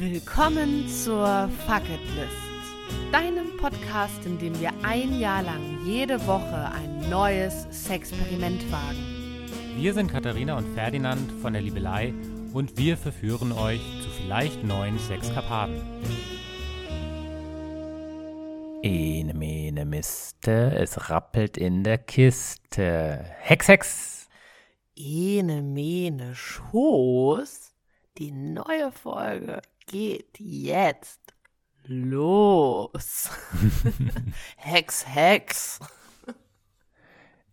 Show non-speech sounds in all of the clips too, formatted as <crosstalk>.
Willkommen zur Fuck It List, deinem Podcast, in dem wir ein Jahr lang jede Woche ein neues Sexperiment wagen. Wir sind Katharina und Ferdinand von der Liebelei und wir verführen euch zu vielleicht neuen Sexkarpaten. Ene mene Miste, es rappelt in der Kiste. Hex, Hex! Ene mene Schoß, die neue Folge geht jetzt los. <laughs> Hex, Hex.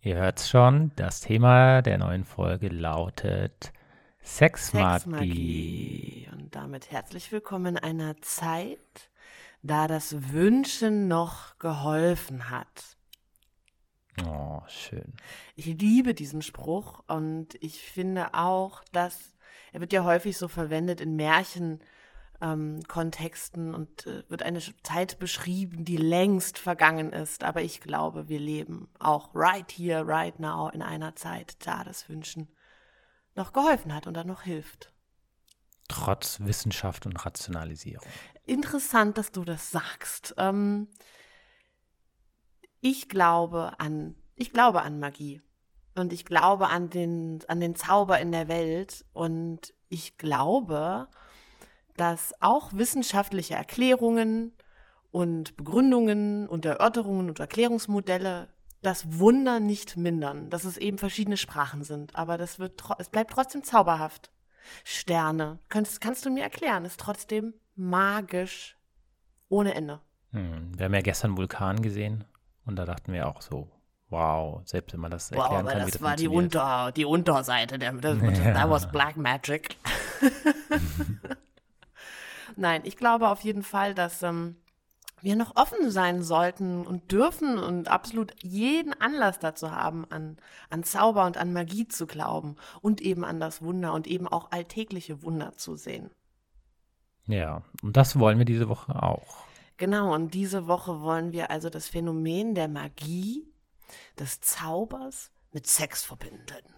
Ihr hört's schon, das Thema der neuen Folge lautet Sexmagie. Sexmagie. Und damit herzlich willkommen in einer Zeit, da das Wünschen noch geholfen hat. Oh, schön. Ich liebe diesen Spruch und ich finde auch, dass er wird ja häufig so verwendet in Märchen ähm, Kontexten und äh, wird eine Zeit beschrieben, die längst vergangen ist. Aber ich glaube, wir leben auch right here, right now in einer Zeit, da das Wünschen noch geholfen hat und dann noch hilft. Trotz Wissenschaft und Rationalisierung. Interessant, dass du das sagst. Ähm, ich glaube an, ich glaube an Magie. Und ich glaube an den, an den Zauber in der Welt. Und ich glaube, dass auch wissenschaftliche Erklärungen und Begründungen und Erörterungen und Erklärungsmodelle das Wunder nicht mindern, dass es eben verschiedene Sprachen sind, aber das wird es bleibt trotzdem zauberhaft. Sterne, kannst, kannst du mir erklären, ist trotzdem magisch ohne Ende. Hm, wir haben ja gestern Vulkan gesehen und da dachten wir auch so, wow, selbst wenn man das erklären wow, kann, das, das war die, Unter, die Unterseite, der, das, <laughs> ja. that was Black Magic. <laughs> Nein, ich glaube auf jeden Fall, dass ähm, wir noch offen sein sollten und dürfen und absolut jeden Anlass dazu haben, an, an Zauber und an Magie zu glauben und eben an das Wunder und eben auch alltägliche Wunder zu sehen. Ja, und das wollen wir diese Woche auch. Genau, und diese Woche wollen wir also das Phänomen der Magie, des Zaubers mit Sex verbinden.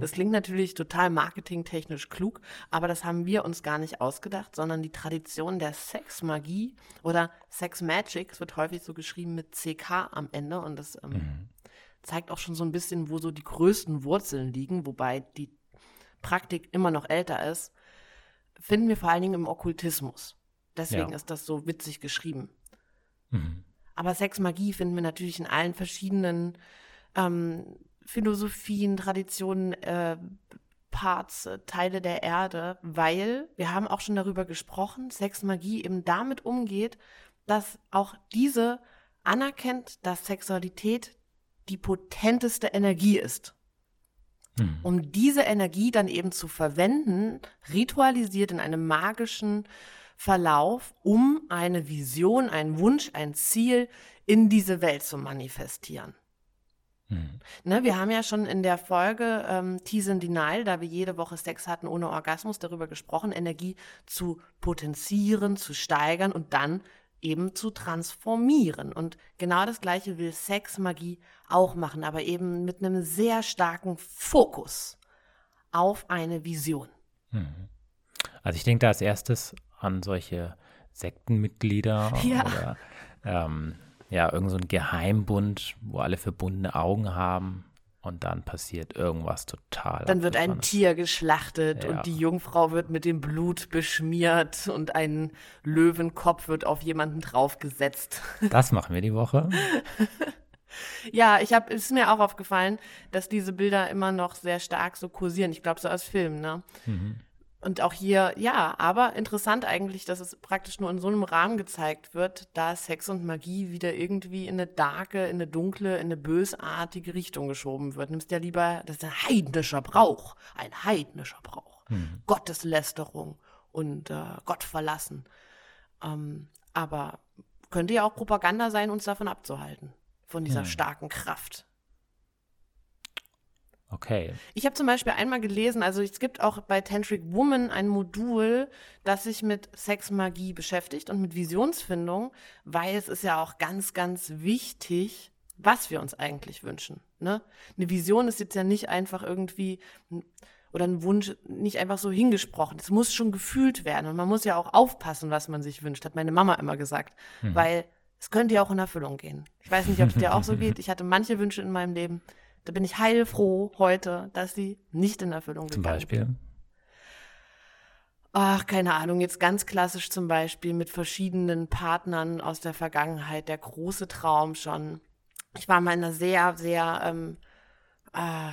Das klingt natürlich total marketingtechnisch klug, aber das haben wir uns gar nicht ausgedacht, sondern die Tradition der Sexmagie oder Sex Magic, es wird häufig so geschrieben mit CK am Ende und das ähm, mhm. zeigt auch schon so ein bisschen, wo so die größten Wurzeln liegen, wobei die Praktik immer noch älter ist, finden wir vor allen Dingen im Okkultismus. Deswegen ja. ist das so witzig geschrieben. Mhm. Aber Sexmagie finden wir natürlich in allen verschiedenen ähm, Philosophien, Traditionen, äh, Parts, äh, Teile der Erde, weil wir haben auch schon darüber gesprochen, Sexmagie eben damit umgeht, dass auch diese anerkennt, dass Sexualität die potenteste Energie ist. Hm. Um diese Energie dann eben zu verwenden, ritualisiert in einem magischen Verlauf, um eine Vision, einen Wunsch, ein Ziel in diese Welt zu manifestieren. Mhm. Ne, wir haben ja schon in der Folge ähm, Tease and Denial, da wir jede Woche Sex hatten ohne Orgasmus, darüber gesprochen, Energie zu potenzieren, zu steigern und dann eben zu transformieren. Und genau das Gleiche will Sexmagie auch machen, aber eben mit einem sehr starken Fokus auf eine Vision. Mhm. Also ich denke da als erstes an solche Sektenmitglieder ja. oder ähm, ja, irgend so ein Geheimbund, wo alle verbundene Augen haben und dann passiert irgendwas total. Dann wird ein Tier geschlachtet ja. und die Jungfrau wird mit dem Blut beschmiert und ein Löwenkopf wird auf jemanden draufgesetzt. <laughs> Das machen wir die Woche. ja, ich habe, es ist mir auch aufgefallen, dass diese Bilder immer noch sehr stark so kursieren. Ich glaube, so aus Filmen, ne? Mhm. Und auch hier, ja, aber interessant eigentlich, dass es praktisch nur in so einem Rahmen gezeigt wird, da Sex und Magie wieder irgendwie in eine darke, in eine dunkle, in eine bösartige Richtung geschoben wird. Nimmst ja lieber, das ist ein heidnischer Brauch, ein heidnischer Brauch. Mhm. Gotteslästerung und äh, Gott verlassen. Ähm, aber könnte ja auch Propaganda sein, uns davon abzuhalten, von dieser mhm. starken Kraft. Okay. Ich habe zum Beispiel einmal gelesen, also es gibt auch bei Tantric Woman ein Modul, das sich mit Sexmagie beschäftigt und mit Visionsfindung, weil es ist ja auch ganz, ganz wichtig, was wir uns eigentlich wünschen. Ne? Eine Vision ist jetzt ja nicht einfach irgendwie oder ein Wunsch nicht einfach so hingesprochen. Es muss schon gefühlt werden. Und man muss ja auch aufpassen, was man sich wünscht, hat meine Mama immer gesagt. Mhm. Weil es könnte ja auch in Erfüllung gehen. Ich weiß nicht, ob es dir auch so <laughs> geht. Ich hatte manche Wünsche in meinem Leben. Da bin ich heilfroh heute, dass sie nicht in Erfüllung gehen. Zum Beispiel? Ach, keine Ahnung, jetzt ganz klassisch zum Beispiel mit verschiedenen Partnern aus der Vergangenheit, der große Traum schon. Ich war mal in einer sehr, sehr ähm, äh,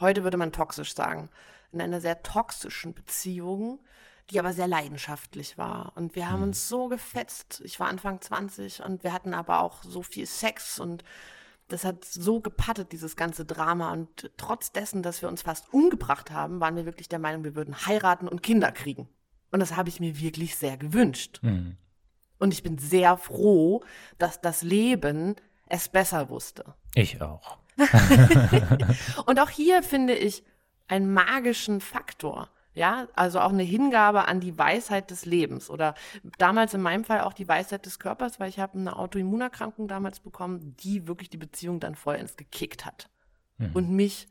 heute würde man toxisch sagen, in einer sehr toxischen Beziehung, die aber sehr leidenschaftlich war. Und wir haben mhm. uns so gefetzt. Ich war Anfang 20 und wir hatten aber auch so viel Sex und das hat so gepattet, dieses ganze Drama. Und trotz dessen, dass wir uns fast umgebracht haben, waren wir wirklich der Meinung, wir würden heiraten und Kinder kriegen. Und das habe ich mir wirklich sehr gewünscht. Mhm. Und ich bin sehr froh, dass das Leben es besser wusste. Ich auch. <laughs> <laughs> und auch hier finde ich einen magischen Faktor. Ja, also auch eine Hingabe an die Weisheit des Lebens oder damals in meinem Fall auch die Weisheit des Körpers, weil ich habe eine Autoimmunerkrankung damals bekommen, die wirklich die Beziehung dann voll ins gekickt hat mhm. und mich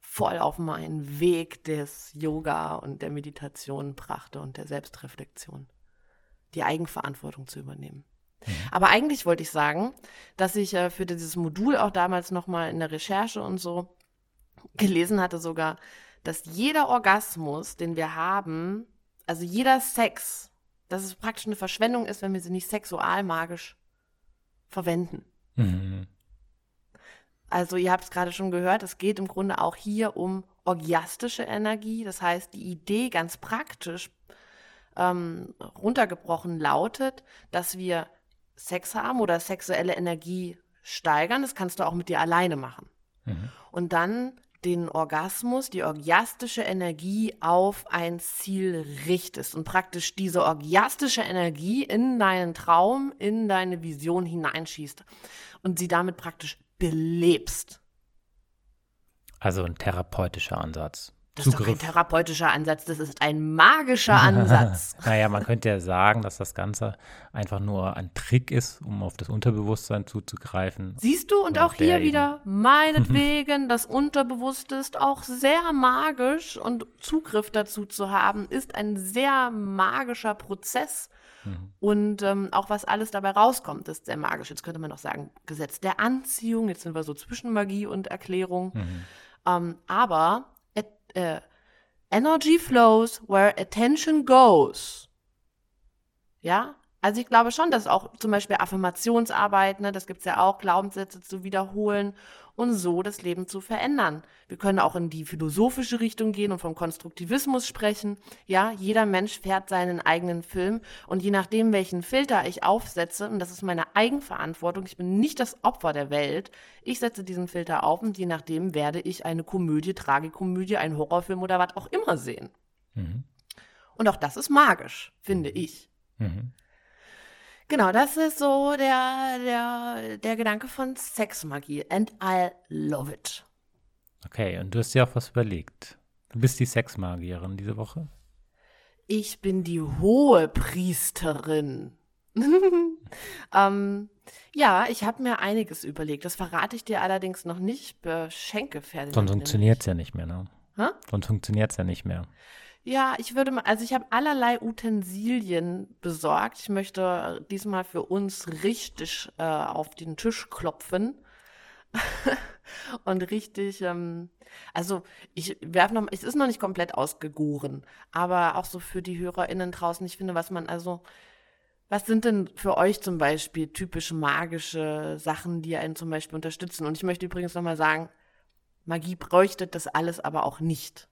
voll auf meinen Weg des Yoga und der Meditation brachte und der Selbstreflexion, die Eigenverantwortung zu übernehmen. Mhm. Aber eigentlich wollte ich sagen, dass ich äh, für dieses Modul auch damals nochmal in der Recherche und so gelesen hatte sogar, dass jeder Orgasmus, den wir haben, also jeder Sex, dass es praktisch eine Verschwendung ist, wenn wir sie nicht sexualmagisch verwenden. Mhm. Also ihr habt es gerade schon gehört, es geht im Grunde auch hier um orgiastische Energie. Das heißt, die Idee ganz praktisch ähm, runtergebrochen lautet, dass wir Sex haben oder sexuelle Energie steigern. Das kannst du auch mit dir alleine machen. Mhm. Und dann den Orgasmus, die orgiastische Energie auf ein Ziel richtest und praktisch diese orgiastische Energie in deinen Traum, in deine Vision hineinschießt und sie damit praktisch belebst. Also ein therapeutischer Ansatz. Das Zugriff. ist doch kein therapeutischer Ansatz, das ist ein magischer Ansatz. <laughs> naja, man könnte ja sagen, dass das Ganze einfach nur ein Trick ist, um auf das Unterbewusstsein zuzugreifen. Siehst du, und auch hier wieder, meinetwegen, <laughs> das Unterbewusste ist auch sehr magisch und Zugriff dazu zu haben, ist ein sehr magischer Prozess. Mhm. Und ähm, auch was alles dabei rauskommt, ist sehr magisch. Jetzt könnte man noch sagen, Gesetz der Anziehung, jetzt sind wir so zwischen Magie und Erklärung. Mhm. Ähm, aber äh, Energy flows where attention goes. Ja, also ich glaube schon, dass auch zum Beispiel Affirmationsarbeit, ne, das gibt's ja auch, Glaubenssätze zu wiederholen und so das Leben zu verändern. Wir können auch in die philosophische Richtung gehen und vom Konstruktivismus sprechen. Ja, jeder Mensch fährt seinen eigenen Film und je nachdem, welchen Filter ich aufsetze, und das ist meine Eigenverantwortung, ich bin nicht das Opfer der Welt, ich setze diesen Filter auf und je nachdem werde ich eine Komödie, Tragikomödie, einen Horrorfilm oder was auch immer sehen. Mhm. Und auch das ist magisch, finde ich. Mhm. Genau, das ist so der, der, der Gedanke von Sexmagie. And I love it. Okay, und du hast dir auch was überlegt. Du bist die Sexmagierin diese Woche? Ich bin die hohe Priesterin. <laughs> ähm, ja, ich habe mir einiges überlegt. Das verrate ich dir allerdings noch nicht. Beschenke Ferdinand. Sonst funktioniert es ja nicht mehr, ne? Hä? Sonst funktioniert es ja nicht mehr. Ja, ich würde mal, also ich habe allerlei Utensilien besorgt. Ich möchte diesmal für uns richtig äh, auf den Tisch klopfen. <laughs> und richtig, ähm, also ich werfe noch, es ist noch nicht komplett ausgegoren, aber auch so für die HörerInnen draußen, ich finde, was man also, was sind denn für euch zum Beispiel typisch magische Sachen, die einen zum Beispiel unterstützen? Und ich möchte übrigens nochmal sagen, Magie bräuchte das alles aber auch nicht.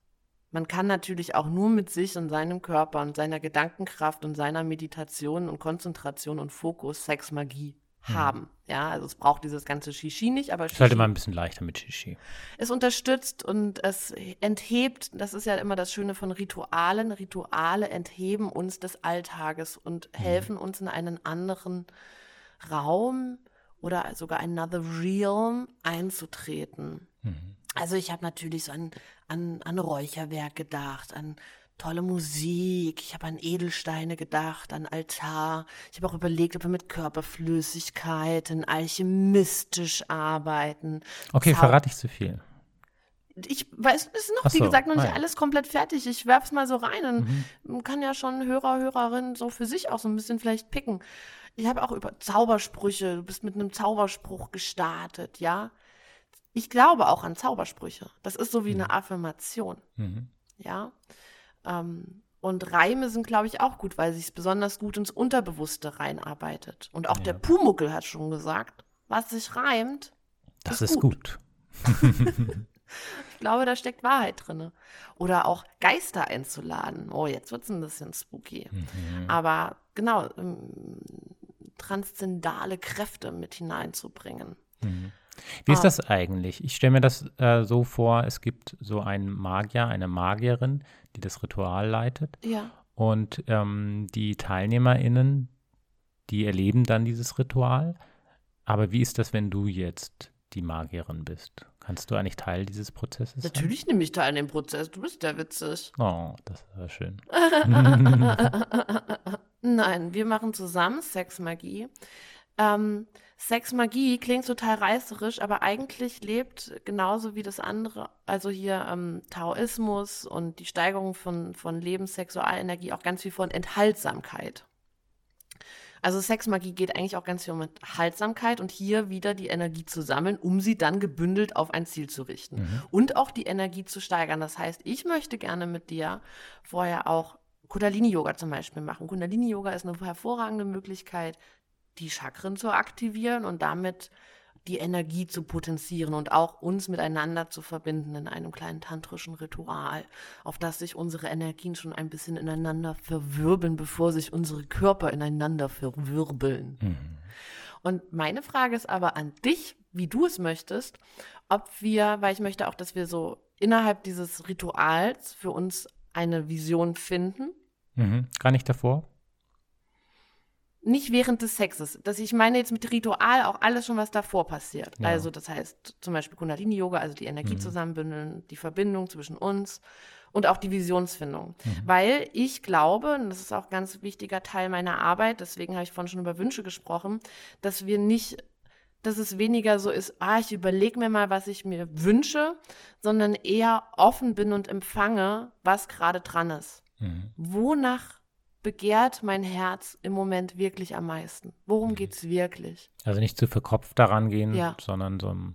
Man kann natürlich auch nur mit sich und seinem Körper und seiner Gedankenkraft und seiner Meditation und Konzentration und Fokus Sexmagie hm. haben. Ja, also es braucht dieses ganze Shishi nicht, aber Shishi. Sollte mal ein bisschen leichter mit Shishi. Es unterstützt und es enthebt, das ist ja immer das Schöne von Ritualen. Rituale entheben uns des Alltages und hm. helfen uns in einen anderen Raum oder sogar another realm einzutreten. Mhm. Also ich habe natürlich so an, an, an Räucherwerk gedacht, an tolle Musik, ich habe an Edelsteine gedacht, an Altar. Ich habe auch überlegt, ob wir mit Körperflüssigkeiten alchemistisch arbeiten. Okay, Zau verrate ich zu viel. ich weiß, es ist noch, so, wie gesagt, noch nicht alles komplett fertig. Ich werfe es mal so rein und mhm. kann ja schon Hörer, Hörerinnen so für sich auch so ein bisschen vielleicht picken. Ich habe auch über Zaubersprüche, du bist mit einem Zauberspruch gestartet, ja. Ich glaube auch an Zaubersprüche. Das ist so wie mhm. eine Affirmation, mhm. ja. Ähm, und Reime sind, glaube ich, auch gut, weil sich glaube gut ins Unterbewusste reinarbeitet. Und auch ja. der Pumuckel hat schon gesagt, was sich reimt, das ist, ist gut. gut. <laughs> ich glaube, da steckt Wahrheit drin. Oder auch Geister einzuladen. Oh, jetzt wird es ein bisschen spooky. Mhm. Aber genau, ähm, transzendale Kräfte mit hineinzubringen. Mhm. Wie ist ah. das eigentlich? Ich stelle mir das äh, so vor, es gibt so einen Magier, eine Magierin, die das Ritual leitet. Ja. Und ähm, die TeilnehmerInnen, die erleben dann dieses Ritual. Aber wie ist das, wenn du jetzt die Magierin bist? Kannst du eigentlich Teil dieses Prozesses sein? Natürlich nehme ich teil an dem Prozess. Du bist ja witzig. Oh, das war schön. <laughs> Nein, wir machen zusammen Sexmagie. Ähm, Sexmagie klingt total reißerisch, aber eigentlich lebt genauso wie das andere, also hier ähm, Taoismus und die Steigerung von, von Lebenssexualenergie auch ganz viel von Enthaltsamkeit. Also Sexmagie geht eigentlich auch ganz viel um Enthaltsamkeit und hier wieder die Energie zu sammeln, um sie dann gebündelt auf ein Ziel zu richten mhm. und auch die Energie zu steigern. Das heißt, ich möchte gerne mit dir vorher auch Kundalini-Yoga zum Beispiel machen. Kundalini-Yoga ist eine hervorragende Möglichkeit, die Chakren zu aktivieren und damit die Energie zu potenzieren und auch uns miteinander zu verbinden in einem kleinen tantrischen Ritual, auf das sich unsere Energien schon ein bisschen ineinander verwirbeln, bevor sich unsere Körper ineinander verwirbeln. Mhm. Und meine Frage ist aber an dich, wie du es möchtest, ob wir, weil ich möchte auch, dass wir so innerhalb dieses Rituals für uns eine Vision finden. Mhm. Gar nicht davor? Nicht während des Sexes. Das ich meine jetzt mit Ritual auch alles schon, was davor passiert. Ja. Also das heißt zum Beispiel Kundalini-Yoga, also die Energie mhm. zusammenbündeln, die Verbindung zwischen uns und auch die Visionsfindung. Mhm. Weil ich glaube, und das ist auch ein ganz wichtiger Teil meiner Arbeit, deswegen habe ich vorhin schon über Wünsche gesprochen, dass wir nicht dass es weniger so ist, ah, ich überlege mir mal, was ich mir wünsche, sondern eher offen bin und empfange, was gerade dran ist. Mhm. Wonach begehrt mein Herz im Moment wirklich am meisten? Worum mhm. geht es wirklich? Also nicht zu verkopft daran gehen, ja. sondern so einem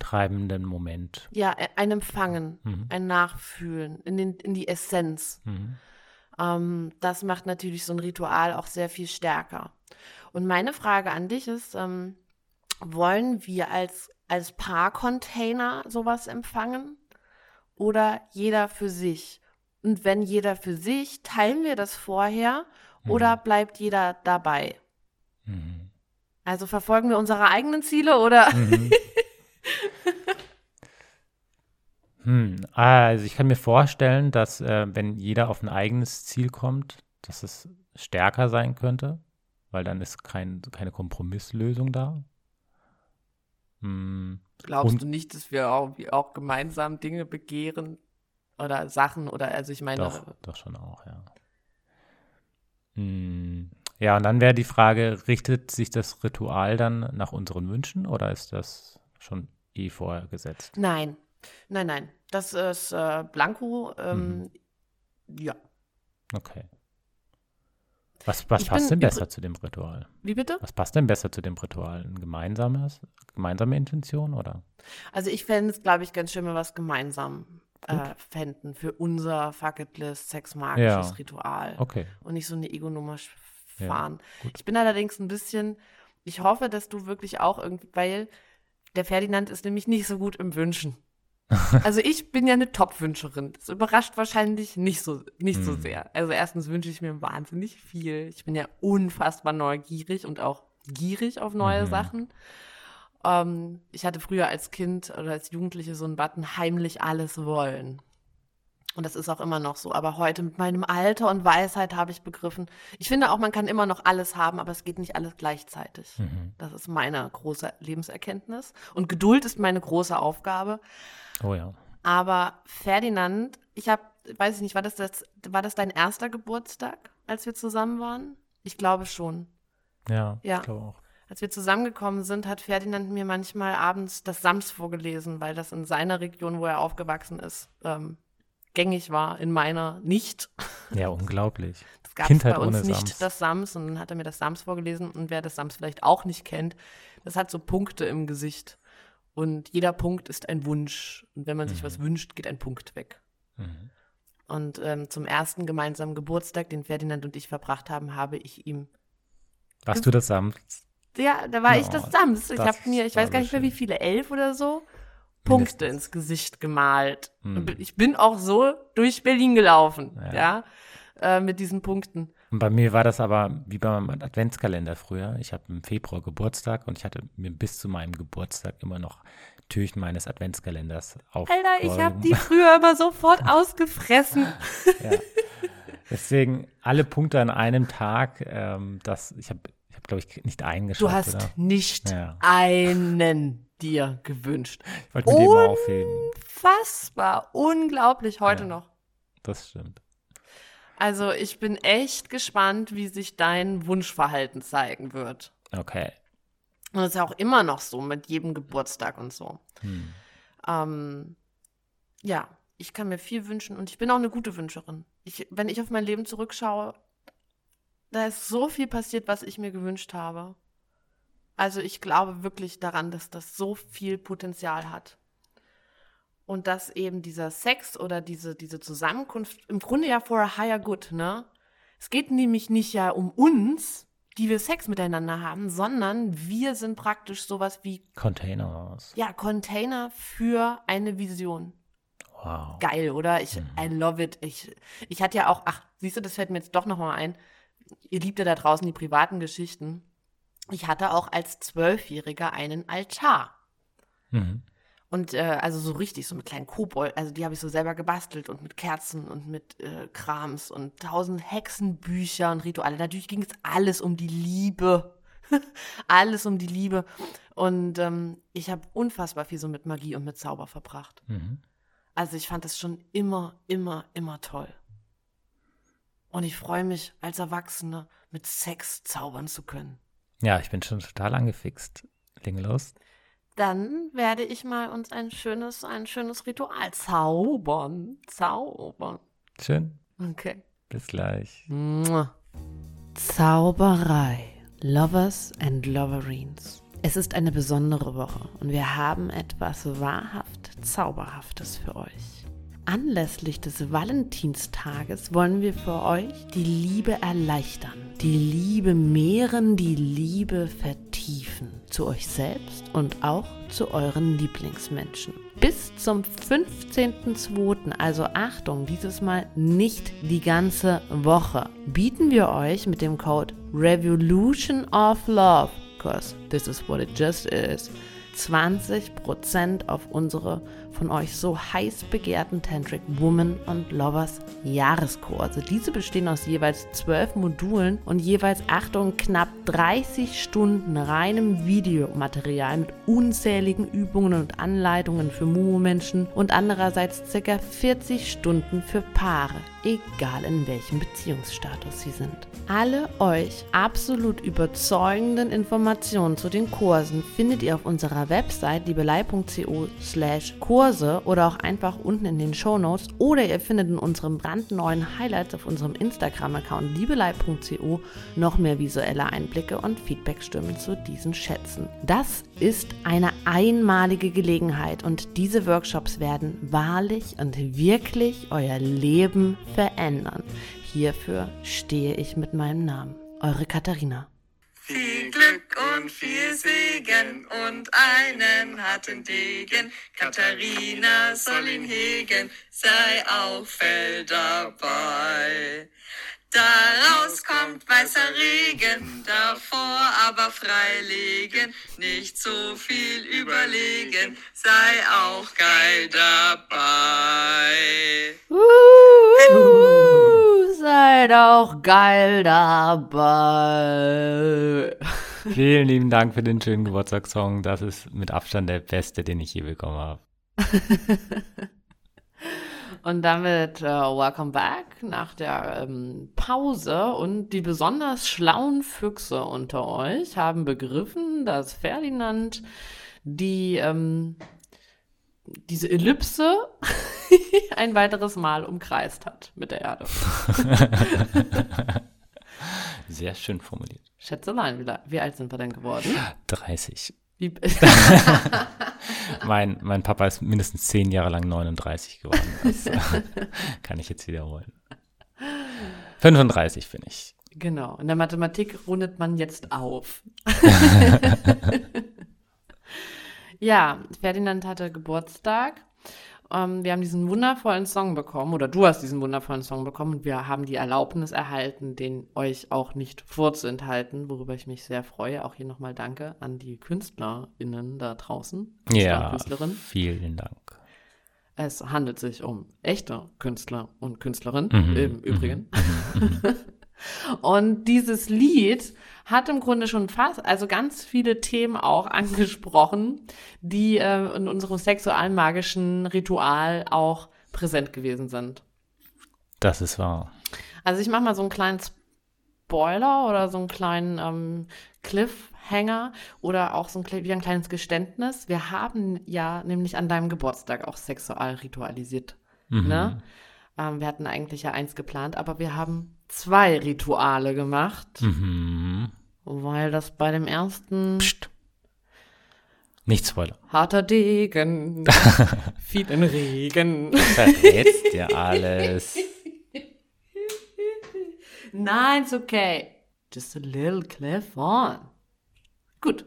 treibenden Moment. Ja, e, ein Empfangen, mhm. ein Nachfühlen in, den, in die Essenz. Mhm. Ähm, das macht natürlich so ein Ritual auch sehr viel stärker. Und meine Frage an dich ist, ähm, wollen wir als, als Paar-Container sowas empfangen oder jeder für sich? Und wenn jeder für sich, teilen wir das vorher mhm. oder bleibt jeder dabei? Mhm. Also verfolgen wir unsere eigenen Ziele oder? Mhm. <laughs> hm. Also ich kann mir vorstellen, dass äh, wenn jeder auf ein eigenes Ziel kommt, dass es stärker sein könnte, weil dann ist kein, keine Kompromisslösung da. Hm. Glaubst Und, du nicht, dass wir auch, auch gemeinsam Dinge begehren, oder Sachen oder also ich meine. Doch, doch schon auch, ja. Hm. Ja, und dann wäre die Frage, richtet sich das Ritual dann nach unseren Wünschen oder ist das schon eh vorher gesetzt? Nein, nein, nein. Das ist äh, Blanco. Ähm, mhm. Ja. Okay. Was, was passt denn besser zu dem Ritual? Wie bitte? Was passt denn besser zu dem Ritual? Ein gemeinsames, gemeinsame Intention oder? Also ich fände es, glaube ich, ganz schön, wenn wir was gemeinsam äh, fänden für unser Fucketless sexmagisches ja. Ritual. Okay. Und nicht so eine Ego-Nummer fahren. Ja, ich bin allerdings ein bisschen, ich hoffe, dass du wirklich auch irgendwie, weil der Ferdinand ist nämlich nicht so gut im Wünschen. <laughs> Also ich bin ja eine Top-Wünscherin. Das überrascht wahrscheinlich nicht so, nicht hm. so sehr. Also erstens wünsche ich mir wahnsinnig viel. Ich bin ja unfassbar neugierig und auch gierig auf neue mhm. Sachen. Ähm, ich hatte früher als Kind oder als Jugendliche so einen Button heimlich alles wollen. Und das ist auch immer noch so. Aber heute mit meinem Alter und Weisheit habe ich begriffen, ich finde auch, man kann immer noch alles haben, aber es geht nicht alles gleichzeitig. Mhm. Das ist meine große Lebenserkenntnis. Und Geduld ist meine große Aufgabe. Oh ja. Aber Ferdinand, ich habe, weiß ich nicht, war das, das, war das dein erster Geburtstag, als wir zusammen waren? Ich glaube schon. Ja, ja. ich glaube auch. Als wir zusammengekommen sind, hat Ferdinand mir manchmal abends das Sams vorgelesen, weil das in seiner Region, wo er aufgewachsen ist, ähm, gängig war, in meiner nicht. Ja, unglaublich. <laughs> Das gab es bei uns nicht, Sams. das Sams. Und dann hat er mir das Sams vorgelesen. Und wer das Sams vielleicht auch nicht kennt, das hat so Punkte im Gesicht. Und jeder Punkt ist ein Wunsch. Und wenn man sich mhm. was wünscht, geht ein Punkt weg. Mhm. Und ähm, zum ersten gemeinsamen Geburtstag, den Ferdinand und ich verbracht haben, habe ich ihm. Warst du das Sams? Ja, da war oh, ich das Sams. Ich habe mir, ich weiß gar nicht mehr, wie viele, elf oder so, Punkte ins Gesicht gemalt. Hm. Ich bin auch so durch Berlin gelaufen, ja, ja äh, mit diesen Punkten. Und bei mir war das aber wie bei meinem Adventskalender früher. Ich habe im Februar Geburtstag und ich hatte mir bis zu meinem Geburtstag immer noch Türchen meines Adventskalenders auf. Alter, ich habe die früher immer sofort <laughs> ausgefressen. ja. Deswegen alle Punkte an einem Tag. Ähm, das, ich habe, ich hab, glaube ich, nicht einen geschafft. Du hast oder? nicht ja. einen dir gewünscht. Ich wollte mir den mal aufheben. Unfassbar, unglaublich heute ja, noch. Das stimmt. Also ich bin echt gespannt, wie sich dein Wunschverhalten zeigen wird. Okay. Und das ist ja auch immer noch so mit jedem Geburtstag und so. Hm. Ähm, ja, ich kann mir viel wünschen und ich bin auch eine gute Wünscherin. Ich, wenn ich auf mein Leben zurückschaue, da ist so viel passiert, was ich mir gewünscht habe. Also ich glaube wirklich daran, dass das so viel Potenzial hat. Und dass eben dieser Sex oder diese, diese Zusammenkunft im Grunde ja for a higher good, ne? Es geht nämlich nicht ja um uns, die wir Sex miteinander haben, sondern wir sind praktisch sowas wie Containers. Ja, Container für eine Vision. Wow. Geil, oder? Ich, mhm. I love it. Ich, ich hatte ja auch, ach, siehst du, das fällt mir jetzt doch nochmal ein. Ihr liebt ja da draußen die privaten Geschichten ich hatte auch als Zwölfjähriger einen Altar. Mhm. Und äh, also so richtig, so mit kleinen Kobold, also die habe ich so selber gebastelt und mit Kerzen und mit äh, Krams und tausend Hexenbücher und Rituale. Natürlich ging es alles um die Liebe. <laughs> alles um die Liebe. Und ähm, ich habe unfassbar viel so mit Magie und mit Zauber verbracht. Mhm. Also ich fand das schon immer, immer, immer toll. Und ich freue mich als Erwachsene mit Sex zaubern zu können. Ja, ich bin schon total angefixt. Leg los. Dann werde ich mal uns ein schönes, ein schönes Ritual zaubern. Zaubern. Schön. Okay. Bis gleich. Zauberei. Lovers and Loverines. Es ist eine besondere Woche und wir haben etwas wahrhaft Zauberhaftes für euch. Anlässlich des Valentinstages wollen wir für euch die Liebe erleichtern, die Liebe mehren, die Liebe vertiefen zu euch selbst und auch zu euren Lieblingsmenschen. Bis zum 15.02., also Achtung, dieses Mal nicht die ganze Woche, bieten wir euch mit dem Code Revolution of Love, because this is what it just is, 20% auf unsere von euch so heiß begehrten Tantric Woman und Lovers Jahreskurse. Diese bestehen aus jeweils zwölf Modulen und jeweils, Achtung, knapp 30 Stunden reinem Videomaterial mit unzähligen Übungen und Anleitungen für Mumu-Menschen und andererseits ca. 40 Stunden für Paare, egal in welchem Beziehungsstatus sie sind. Alle euch absolut überzeugenden Informationen zu den Kursen findet ihr auf unserer Website liebelei.co slash Kurse oder auch einfach unten in den Show Notes oder ihr findet in unserem brandneuen Highlights auf unserem Instagram-Account liebelei.co noch mehr visuelle Einblicke und Feedbackstürme zu diesen Schätzen. Das ist eine einmalige Gelegenheit und diese Workshops werden wahrlich und wirklich euer Leben verändern. Hierfür stehe ich mit meinem Namen. Eure Katharina. Viel Glück und viel Segen und einen harten Degen. Katharina soll ihn hegen, sei auch fell dabei. Daraus kommt weißer Regen, davor aber freilegen, nicht so viel überlegen, sei auch geil dabei. Uh, seid auch geil dabei. <laughs> Vielen lieben Dank für den schönen Geburtstagssong. Das ist mit Abstand der beste, den ich je bekommen habe. <laughs> Und damit uh, welcome back nach der ähm, Pause. Und die besonders schlauen Füchse unter euch haben begriffen, dass Ferdinand die ähm, diese Ellipse <laughs> ein weiteres Mal umkreist hat mit der Erde. <laughs> Sehr schön formuliert. Schätzelein, wie, wie alt sind wir denn geworden? 30. <laughs> mein, mein Papa ist mindestens zehn Jahre lang 39 geworden. Das äh, kann ich jetzt wiederholen. 35 finde ich. Genau. In der Mathematik rundet man jetzt auf. Ja, Ferdinand hatte Geburtstag ähm, wir haben diesen wundervollen Song bekommen, oder du hast diesen wundervollen Song bekommen und wir haben die Erlaubnis erhalten, den euch auch nicht vorzuenthalten, worüber ich mich sehr freue. Auch hier nochmal Danke an die KünstlerInnen da draußen. Ja, Künstlerinnen. vielen Dank. Es handelt sich um echte Künstler und Künstlerinnen mhm, im Übrigen. Mhm, mhm, mhm. <laughs> Und dieses Lied hat im Grunde schon fast, also ganz viele Themen auch angesprochen, die äh, in unserem sexualmagischen Ritual auch präsent gewesen sind. Das ist wahr. Also ich mache mal so einen kleinen Spoiler oder so einen kleinen ähm, Cliffhanger oder auch so ein, wie ein kleines Geständnis. Wir haben ja nämlich an deinem Geburtstag auch sexual ritualisiert. Mhm. Ne? Ähm, wir hatten eigentlich ja eins geplant, aber wir haben zwei Rituale gemacht. Mhm. Weil das bei dem ersten. Psst. Nicht Spoiler. Harter Degen, <laughs> vielen Regen. Verrätst dir <laughs> alles. Nein, it's okay. Just a little cliff on. Gut.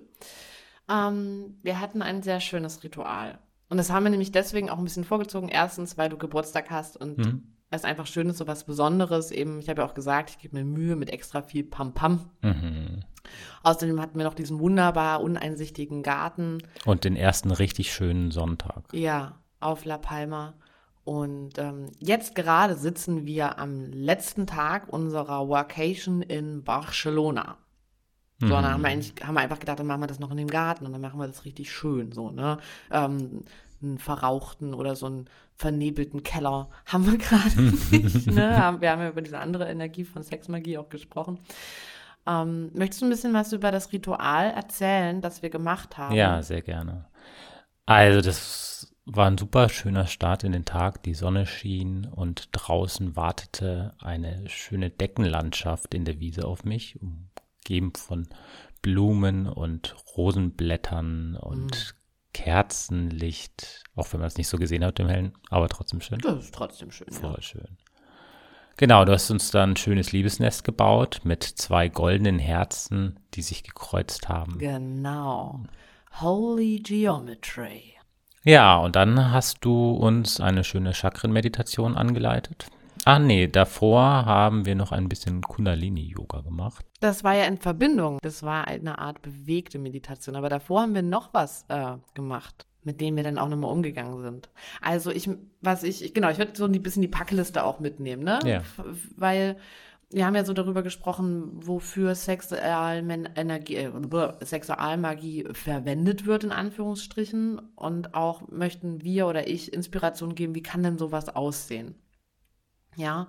Ähm, wir hatten ein sehr schönes Ritual. Und das haben wir nämlich deswegen auch ein bisschen vorgezogen. Erstens, weil du Geburtstag hast und mhm. es einfach schön ist, so was Besonderes. Eben, ich habe ja auch gesagt, ich gebe mir Mühe mit extra viel Pam-Pam. Mhm. Außerdem hatten wir noch diesen wunderbar uneinsichtigen Garten. Und den ersten richtig schönen Sonntag. Ja, auf La Palma. Und ähm, jetzt gerade sitzen wir am letzten Tag unserer Workation in Barcelona. So, dann haben wir, mhm. eigentlich, haben wir einfach gedacht, dann machen wir das noch in dem Garten und dann machen wir das richtig schön, so, ne? Ähm, einen verrauchten oder so einen vernebelten Keller haben wir gerade <laughs> nicht, ne? Wir haben ja über diese andere Energie von Sexmagie auch gesprochen. Ähm, möchtest du ein bisschen was über das Ritual erzählen, das wir gemacht haben? Ja, sehr gerne. Also, das war ein super schöner Start in den Tag. Die Sonne schien und draußen wartete eine schöne Deckenlandschaft in der Wiese auf mich, um umgeben von Blumen und Rosenblättern und mhm. Kerzenlicht, auch wenn man es nicht so gesehen hat im Hellen, aber trotzdem schön. Das ist trotzdem schön. Voll ja. schön. Genau, du hast uns dann ein schönes Liebesnest gebaut mit zwei goldenen Herzen, die sich gekreuzt haben. Genau. Holy Geometry. Ja, und dann hast du uns eine schöne Chakrenmeditation angeleitet. Ah, nee, davor haben wir noch ein bisschen Kundalini-Yoga gemacht. Das war ja in Verbindung. Das war eine Art bewegte Meditation. Aber davor haben wir noch was äh, gemacht, mit dem wir dann auch nochmal umgegangen sind. Also ich, was ich, genau, ich würde so ein bisschen die Packliste auch mitnehmen, ne? Ja. Weil wir haben ja so darüber gesprochen, wofür Sexualmagie, äh, Sexualmagie verwendet wird, in Anführungsstrichen. Und auch möchten wir oder ich Inspiration geben, wie kann denn sowas aussehen? Ja,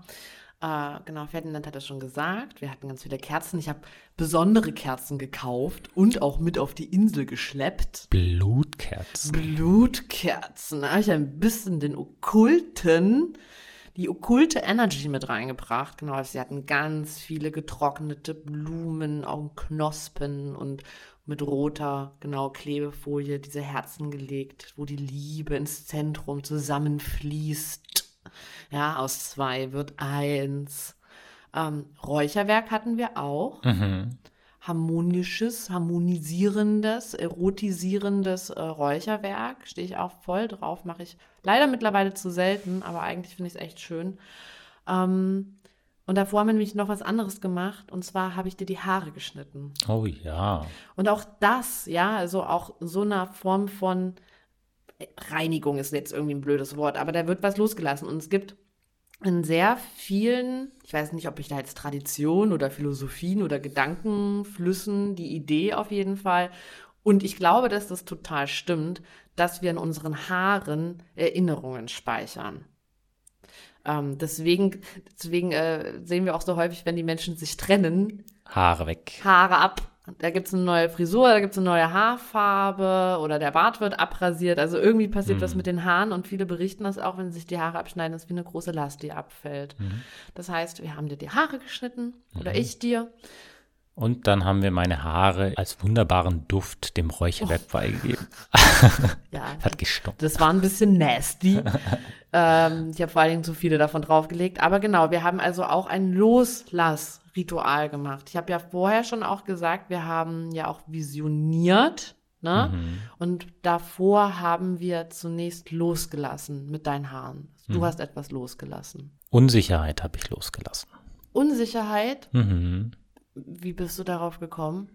äh, genau, Ferdinand hat das schon gesagt. Wir hatten ganz viele Kerzen. Ich habe besondere Kerzen gekauft und auch mit auf die Insel geschleppt. Blutkerzen. Blutkerzen. Da habe ich ein bisschen den okkulten, die okkulte Energy mit reingebracht. Genau, sie hatten ganz viele getrocknete Blumen, auch Knospen und mit roter, genau, Klebefolie diese Herzen gelegt, wo die Liebe ins Zentrum zusammenfließt. Ja, aus zwei wird eins. Ähm, Räucherwerk hatten wir auch. Mhm. Harmonisches, harmonisierendes, erotisierendes äh, Räucherwerk. Stehe ich auch voll drauf. Mache ich leider mittlerweile zu selten, aber eigentlich finde ich es echt schön. Ähm, und davor haben wir nämlich noch was anderes gemacht. Und zwar habe ich dir die Haare geschnitten. Oh ja. Und auch das, ja, also auch so eine Form von Reinigung ist jetzt irgendwie ein blödes Wort, aber da wird was losgelassen. Und es gibt in sehr vielen, ich weiß nicht, ob ich da jetzt Tradition oder Philosophien oder Gedankenflüssen, die Idee auf jeden Fall. Und ich glaube, dass das total stimmt, dass wir in unseren Haaren Erinnerungen speichern. Ähm, deswegen deswegen äh, sehen wir auch so häufig, wenn die Menschen sich trennen. Haare weg. Haare ab. Da gibt's eine neue Frisur, da gibt's eine neue Haarfarbe oder der Bart wird abrasiert. Also irgendwie passiert mhm. was mit den Haaren und viele berichten das auch, wenn sie sich die Haare abschneiden, das ist wie eine große Last, die abfällt. Mhm. Das heißt, wir haben dir die Haare geschnitten oder mhm. ich dir. Und dann haben wir meine Haare als wunderbaren Duft dem Räucherwerk oh. beigegeben. <laughs> ja. Hat gestunken. Das war ein bisschen nasty. <laughs> ähm, ich habe vor allen Dingen zu viele davon draufgelegt. Aber genau, wir haben also auch ein Loslassritual gemacht. Ich habe ja vorher schon auch gesagt, wir haben ja auch visioniert. Ne? Mhm. Und davor haben wir zunächst losgelassen mit deinen Haaren. Du mhm. hast etwas losgelassen. Unsicherheit habe ich losgelassen. Unsicherheit? Mhm. Wie bist du darauf gekommen?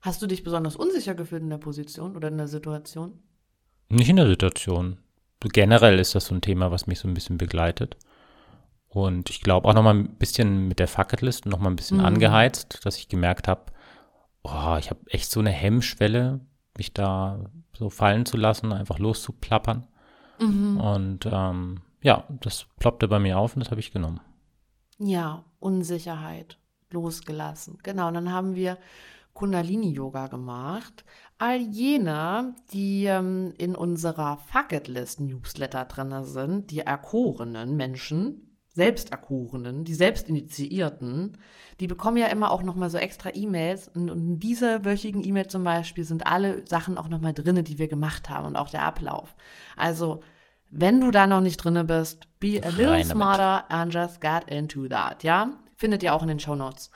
Hast du dich besonders unsicher gefühlt in der Position oder in der Situation? Nicht in der Situation. Generell ist das so ein Thema, was mich so ein bisschen begleitet. Und ich glaube auch noch mal ein bisschen mit der Fucketlist noch mal ein bisschen mhm. angeheizt, dass ich gemerkt habe, oh, ich habe echt so eine Hemmschwelle, mich da so fallen zu lassen, einfach loszuplappern. Mhm. Und ähm, ja, das ploppte bei mir auf und das habe ich genommen. Ja, Unsicherheit losgelassen. Genau, und dann haben wir Kundalini-Yoga gemacht. All jene, die ähm, in unserer Fucketlist-Newsletter drin sind, die erkorenen Menschen, selbst erkorenen, die selbst initiierten, die bekommen ja immer auch nochmal so extra E-Mails. Und, und in dieser wöchigen E-Mail zum Beispiel sind alle Sachen auch nochmal drin, die wir gemacht haben und auch der Ablauf. Also, wenn du da noch nicht drin bist, be a little Reine smarter and just get into that, ja? Findet ihr auch in den Show Notes.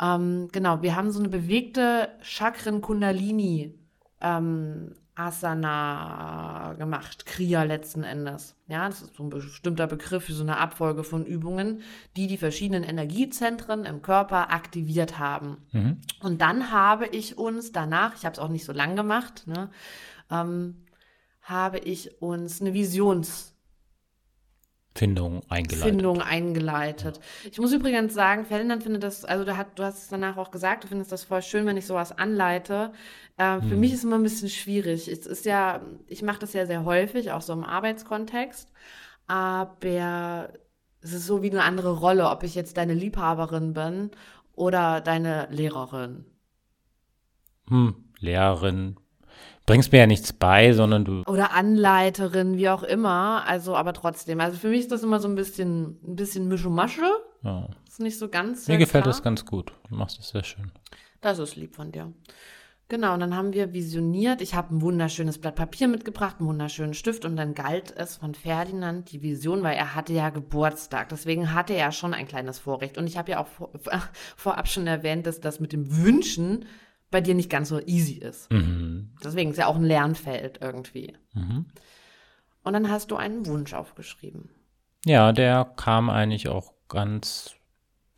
Ähm, genau, wir haben so eine bewegte Chakren Kundalini ähm, Asana gemacht, Kriya letzten Endes. Ja, das ist so ein bestimmter Begriff für so eine Abfolge von Übungen, die die verschiedenen Energiezentren im Körper aktiviert haben. Mhm. Und dann habe ich uns danach, ich habe es auch nicht so lang gemacht, ne, ähm, habe ich uns eine Visions Findung eingeleitet. Findung eingeleitet. Ich muss übrigens sagen, Ferdinand findet das, also du, hat, du hast es danach auch gesagt, du findest das voll schön, wenn ich sowas anleite. Äh, hm. Für mich ist es immer ein bisschen schwierig. Es ist ja, ich mache das ja sehr häufig, auch so im Arbeitskontext, aber es ist so wie eine andere Rolle, ob ich jetzt deine Liebhaberin bin oder deine Lehrerin. Hm, Lehrerin, bringst mir ja nichts bei, sondern du. Oder Anleiterin, wie auch immer. Also, aber trotzdem. Also für mich ist das immer so ein bisschen, ein bisschen Mischemasche. Ja. Ist nicht so ganz. Mir gefällt klar. das ganz gut. Du machst es sehr schön. Das ist lieb von dir. Genau, und dann haben wir visioniert. Ich habe ein wunderschönes Blatt Papier mitgebracht, einen wunderschönen Stift und dann galt es von Ferdinand die Vision, weil er hatte ja Geburtstag. Deswegen hatte er schon ein kleines Vorrecht. Und ich habe ja auch vor, <laughs> vorab schon erwähnt, dass das mit dem Wünschen bei dir nicht ganz so easy ist. Mhm. Deswegen ist ja auch ein Lernfeld irgendwie. Mhm. Und dann hast du einen Wunsch aufgeschrieben. Ja, der kam eigentlich auch ganz,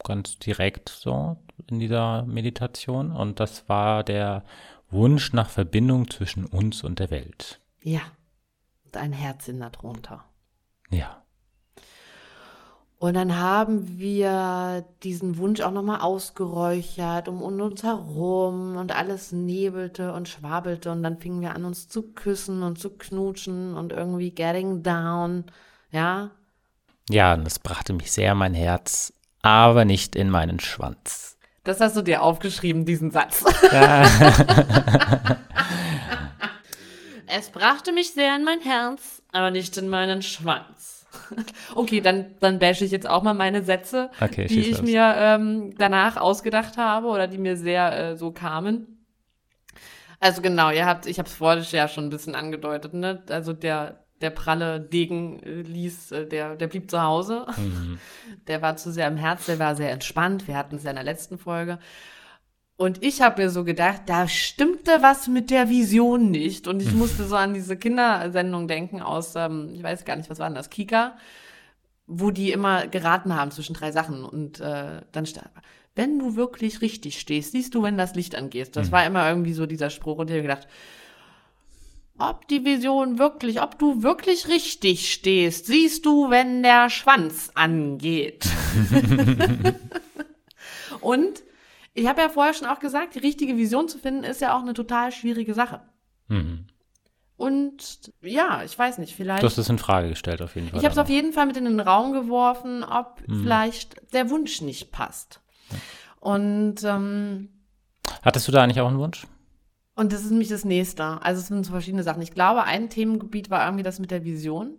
ganz direkt so in dieser Meditation. Und das war der Wunsch nach Verbindung zwischen uns und der Welt. Ja. Und ein Herzchen darunter. Ja. Und dann haben wir diesen Wunsch auch nochmal ausgeräuchert um uns herum und alles nebelte und schwabelte und dann fingen wir an, uns zu küssen und zu knutschen und irgendwie getting down, ja. Ja, und das brachte mich sehr in mein Herz, aber nicht in meinen Schwanz. Das hast du dir aufgeschrieben, diesen Satz. <laughs> es brachte mich sehr in mein Herz, aber nicht in meinen Schwanz. <laughs> Okay, dann, dann bashe ich jetzt auch mal meine Sätze, okay, die ich los. mir ähm, danach ausgedacht habe oder die mir sehr äh, so kamen. Also genau, ihr habt, ich habe es vorher ja schon ein bisschen angedeutet, ne? Also der, der pralle Degen äh, ließ, äh, der, der blieb zu Hause. Mhm. <laughs> Der war zu sehr im Herz, der war sehr entspannt. Wir hatten es ja in der letzten Folge. Und ich habe mir so gedacht, da stimmte was mit der Vision nicht. Und ich mhm. musste so an diese Kindersendung denken aus, ähm, ich weiß gar nicht, was war denn das, Kika, wo die immer geraten haben zwischen drei Sachen. Und äh, dann stand, wenn du wirklich richtig stehst, siehst du, wenn das Licht angeht. Das mhm. war immer irgendwie so dieser Spruch. Und ich habe gedacht, ob die Vision wirklich, ob du wirklich richtig stehst, siehst du, wenn der Schwanz angeht. <laughs> und ich habe ja vorher schon auch gesagt, die richtige Vision zu finden, ist ja auch eine total schwierige Sache. Mhm. Und ja, ich weiß nicht, vielleicht. Du hast es in Frage gestellt, auf jeden Fall. Ich habe es auf jeden Fall mit in den Raum geworfen, ob hm. vielleicht der Wunsch nicht passt. Ja. Und ähm, hattest du da eigentlich auch einen Wunsch? Und das ist nämlich das nächste. Also es sind so verschiedene Sachen. Ich glaube, ein Themengebiet war irgendwie das mit der Vision.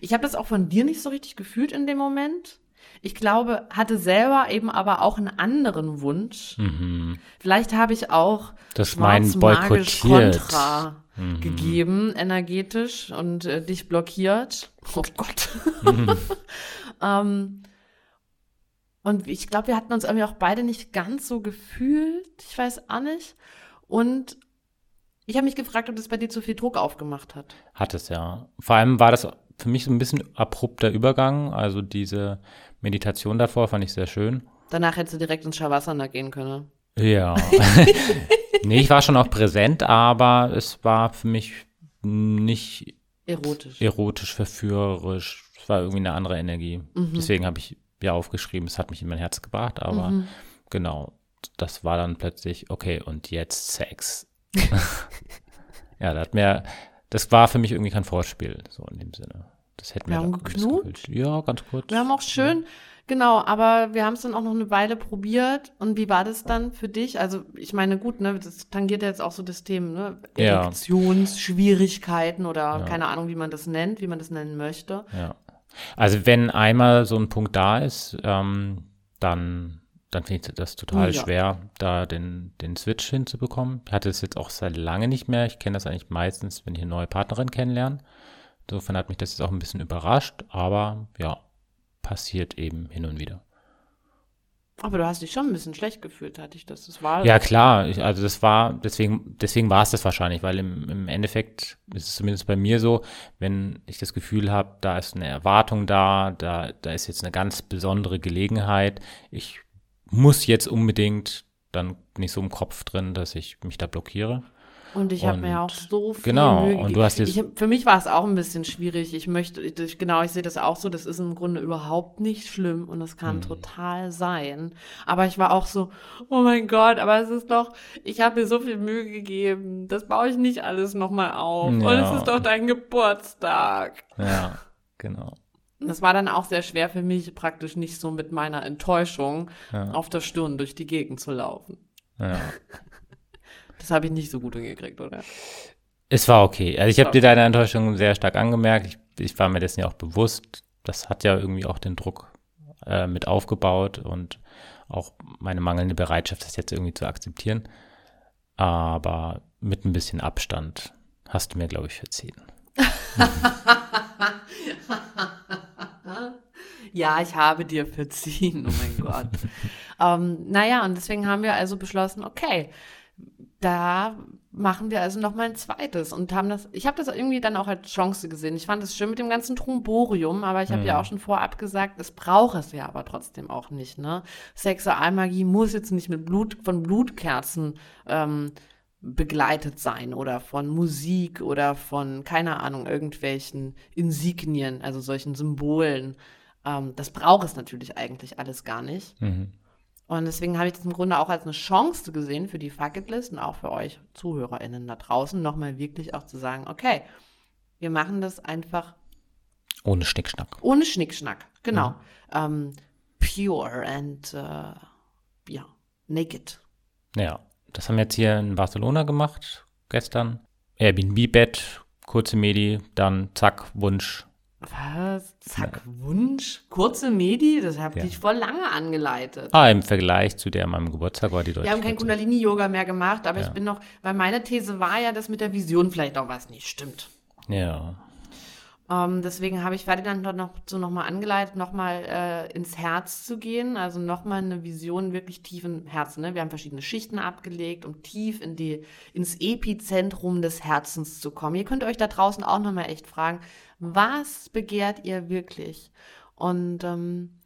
Ich habe das auch von dir nicht so richtig gefühlt in dem Moment. Ich glaube, hatte selber eben aber auch einen anderen Wunsch. Mhm. Vielleicht habe ich auch das mein boykottiert Kontra mhm. gegeben, energetisch und äh, dich blockiert. Oh Gott. Mhm. <laughs> ähm, und ich glaube, wir hatten uns irgendwie auch beide nicht ganz so gefühlt. Ich weiß auch nicht. Und ich habe mich gefragt, ob das bei dir zu viel Druck aufgemacht hat. Hat es ja. Vor allem war das für mich so ein bisschen abrupter Übergang. Also diese Meditation davor fand ich sehr schön. Danach hättest du direkt ins Shavasana gehen können. Ja. <laughs> nee, ich war schon auch präsent, aber es war für mich nicht erotisch, erotisch verführerisch. Es war irgendwie eine andere Energie. Mhm. Deswegen habe ich ja aufgeschrieben, es hat mich in mein Herz gebracht, aber mhm. genau, das war dann plötzlich, okay, und jetzt Sex. <laughs> <laughs> ja, da hat mir, das war für mich irgendwie kein Vorspiel, so in dem Sinne. Das hätten wir, wir haben geknutscht. Ja, ganz kurz. Wir haben auch schön, ja. genau, aber wir haben es dann auch noch eine Weile probiert. Und wie war das dann für dich? Also, ich meine, gut, ne, das tangiert ja jetzt auch so das Thema, ne? Erektionsschwierigkeiten oder ja. keine Ahnung, wie man das nennt, wie man das nennen möchte. Ja. Also, wenn einmal so ein Punkt da ist, ähm, dann dann finde ich das total ja. schwer, da den, den Switch hinzubekommen. Ich hatte es jetzt auch seit lange nicht mehr. Ich kenne das eigentlich meistens, wenn ich eine neue Partnerin kennenlerne. Insofern hat mich das jetzt auch ein bisschen überrascht, aber ja, passiert eben hin und wieder. Aber du hast dich schon ein bisschen schlecht gefühlt, hatte ich das. das war ja, klar. Ich, also das war, deswegen, deswegen war es das wahrscheinlich, weil im, im Endeffekt ist es zumindest bei mir so, wenn ich das Gefühl habe, da ist eine Erwartung da, da, da ist jetzt eine ganz besondere Gelegenheit, ich muss jetzt unbedingt, dann bin ich so im Kopf drin, dass ich mich da blockiere. Und ich habe mir auch so viel genau, Mühe und du hast jetzt ich, Für mich war es auch ein bisschen schwierig. Ich möchte, ich, genau, ich sehe das auch so, das ist im Grunde überhaupt nicht schlimm und das kann hm. total sein. Aber ich war auch so, oh mein Gott, aber es ist doch, ich habe mir so viel Mühe gegeben, das baue ich nicht alles nochmal auf. Ja. Und es ist doch dein Geburtstag. Ja, genau. Das war dann auch sehr schwer für mich, praktisch nicht so mit meiner Enttäuschung ja. auf der Stirn durch die Gegend zu laufen. Ja. <laughs> Das habe ich nicht so gut hingekriegt, oder? Es war okay. Also ich habe dir deine Enttäuschung sehr stark angemerkt. Ich, ich, war mir dessen ja auch bewusst. Das hat ja irgendwie auch den Druck äh, mit aufgebaut und auch meine mangelnde Bereitschaft, das jetzt irgendwie zu akzeptieren. Aber mit ein bisschen Abstand hast du mir, glaube ich, verziehen. <laughs> ja, ich habe dir verziehen, oh mein Gott. <laughs> ähm, naja, und deswegen haben wir also beschlossen, okay, da machen wir also noch mal ein zweites und haben das, ich habe das irgendwie dann auch als Chance gesehen. Ich fand es schön mit dem ganzen Tromborium, aber ich habe mhm. ja auch schon vorab gesagt, es braucht es ja aber trotzdem auch nicht. Ne? Sexualmagie muss jetzt nicht mit Blut von Blutkerzen ähm, begleitet sein oder von Musik oder von, keine Ahnung, irgendwelchen Insignien, also solchen Symbolen. Ähm, das braucht es natürlich eigentlich alles gar nicht. Mhm. Und deswegen habe ich das im Grunde auch als eine Chance gesehen für die Fucketlist und auch für euch ZuhörerInnen da draußen, nochmal wirklich auch zu sagen, okay, wir machen das einfach ohne Schnickschnack. Ohne Schnickschnack, genau. Ja. Ähm, pure and uh, ja, naked. Ja, das haben wir jetzt hier in Barcelona gemacht, gestern. Airbnb-Bett, kurze Medi, dann zack, Wunsch. Was? Zack, ja. Wunsch? Kurze Medi? Das habe ja. ich voll lange angeleitet. Ah, im Vergleich zu der an meinem Geburtstag war die deutlich. Wir haben kein Kundalini-Yoga mehr gemacht, aber ja. ich bin noch, weil meine These war ja, dass mit der Vision vielleicht auch was nicht stimmt. Ja. Ähm, deswegen habe ich Ferdinand dort noch so nochmal angeleitet, nochmal äh, ins Herz zu gehen, also nochmal eine Vision wirklich tief im Herzen. Ne? Wir haben verschiedene Schichten abgelegt, um tief in die, ins Epizentrum des Herzens zu kommen. Ihr könnt euch da draußen auch nochmal echt fragen, was begehrt ihr wirklich? Und ähm,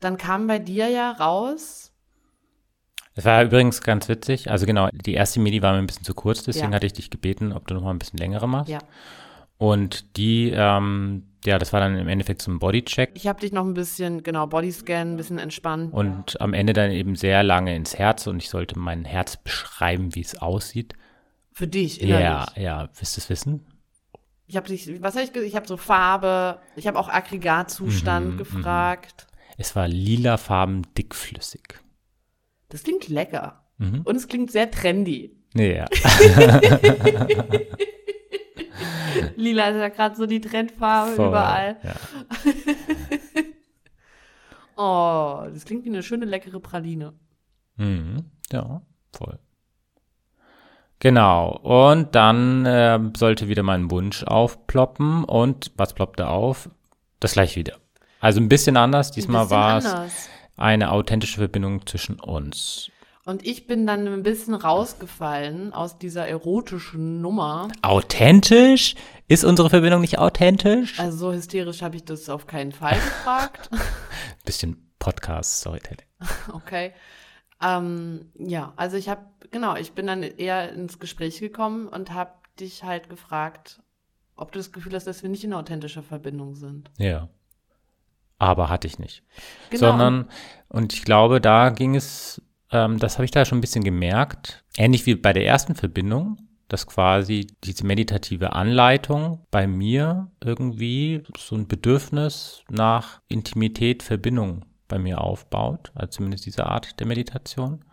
dann kam bei dir ja raus, es war übrigens ganz witzig. Also genau, die erste Midi war mir ein bisschen zu kurz, deswegen ja. hatte ich dich gebeten, ob du noch mal ein bisschen längere machst. Ja. Und die, ähm, ja, das war dann im Endeffekt zum Bodycheck. Ich habe dich noch ein bisschen, genau, Bodyscan, ein bisschen entspannt. Und am Ende dann eben sehr lange ins Herz und ich sollte mein Herz beschreiben, wie es aussieht. Für dich, innerlich. Ja, ja, willst du es wissen? Ich habe was habe ich Ich habe so Farbe, ich habe auch Aggregatzustand mhm, gefragt. Es war lilafarben dickflüssig. Das klingt lecker. Mhm. Und es klingt sehr trendy. Ja. <laughs> Lila ist ja gerade so die Trendfarbe Voll, überall. Ja. <laughs> oh, das klingt wie eine schöne, leckere Praline. Mhm. Ja, voll. Genau. Und dann äh, sollte wieder mein Wunsch aufploppen. Und was ploppte auf? Das gleich wieder. Also ein bisschen anders. Diesmal war es eine authentische Verbindung zwischen uns. Und ich bin dann ein bisschen rausgefallen aus dieser erotischen Nummer. Authentisch? Ist unsere Verbindung nicht authentisch? Also so hysterisch habe ich das auf keinen Fall <laughs> gefragt. bisschen Podcast-Storytelling. <laughs> Okay. Ähm, ja, also ich habe, genau, ich bin dann eher ins Gespräch gekommen und habe dich halt gefragt, ob du das Gefühl hast, dass wir nicht in authentischer Verbindung sind. Ja. Aber hatte ich nicht. Genau. Sondern, und ich glaube, da ging es, ähm, das habe ich da schon ein bisschen gemerkt, ähnlich wie bei der ersten Verbindung, dass quasi diese meditative Anleitung bei mir irgendwie so ein Bedürfnis nach Intimität, Verbindung bei mir aufbaut, also zumindest diese Art der Meditation.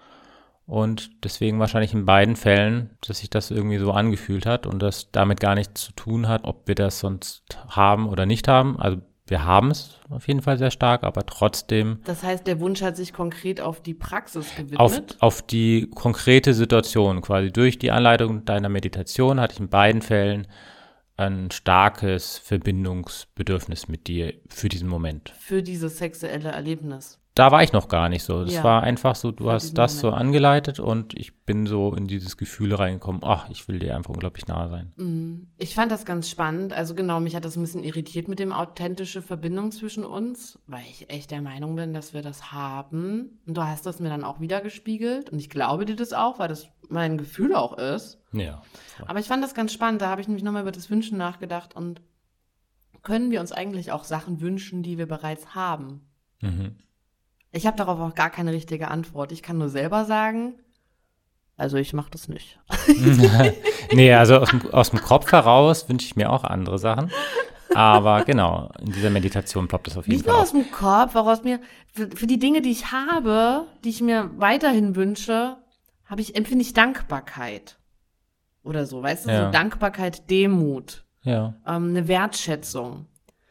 Und deswegen wahrscheinlich in beiden Fällen, dass sich das irgendwie so angefühlt hat und das damit gar nichts zu tun hat, ob wir das sonst haben oder nicht haben. Also wir haben es auf jeden Fall sehr stark, aber trotzdem. Das heißt, der Wunsch hat sich konkret auf die Praxis gewidmet? Auf, auf die konkrete Situation quasi. Durch die Anleitung deiner Meditation hatte ich in beiden Fällen ein starkes Verbindungsbedürfnis mit dir für diesen Moment. Für dieses sexuelle Erlebnis da war ich noch gar nicht so. Das ja, war einfach so, du hast das Moment. so angeleitet und ich bin so in dieses Gefühl reingekommen, ach, ich will dir einfach unglaublich nahe sein. Mhm. Ich fand das ganz spannend. Also genau, mich hat das ein bisschen irritiert mit dem authentische Verbindung zwischen uns, weil ich echt der Meinung bin, dass wir das haben. Und du hast das mir dann auch wieder gespiegelt und ich glaube dir das auch, weil das mein Gefühl auch ist. Ja. Voll. Aber ich fand das ganz spannend. Da habe ich nämlich nochmal über das Wünschen nachgedacht und können wir uns eigentlich auch Sachen wünschen, die wir bereits haben? Mhm. Ich habe darauf auch gar keine richtige Antwort. Ich kann nur selber sagen, also ich mache das nicht. <laughs> nee, also aus dem, aus dem Kopf heraus wünsche ich mir auch andere Sachen. Aber genau, in dieser Meditation ploppt das auf jeden Nicht Fall. Nicht nur aus dem Kopf, auch aus mir. Für, für, die Dinge, die ich habe, die ich mir weiterhin wünsche, habe ich, empfinde ich Dankbarkeit. Oder so, weißt du, ja. so Dankbarkeit, Demut. Ja. Ähm, eine Wertschätzung.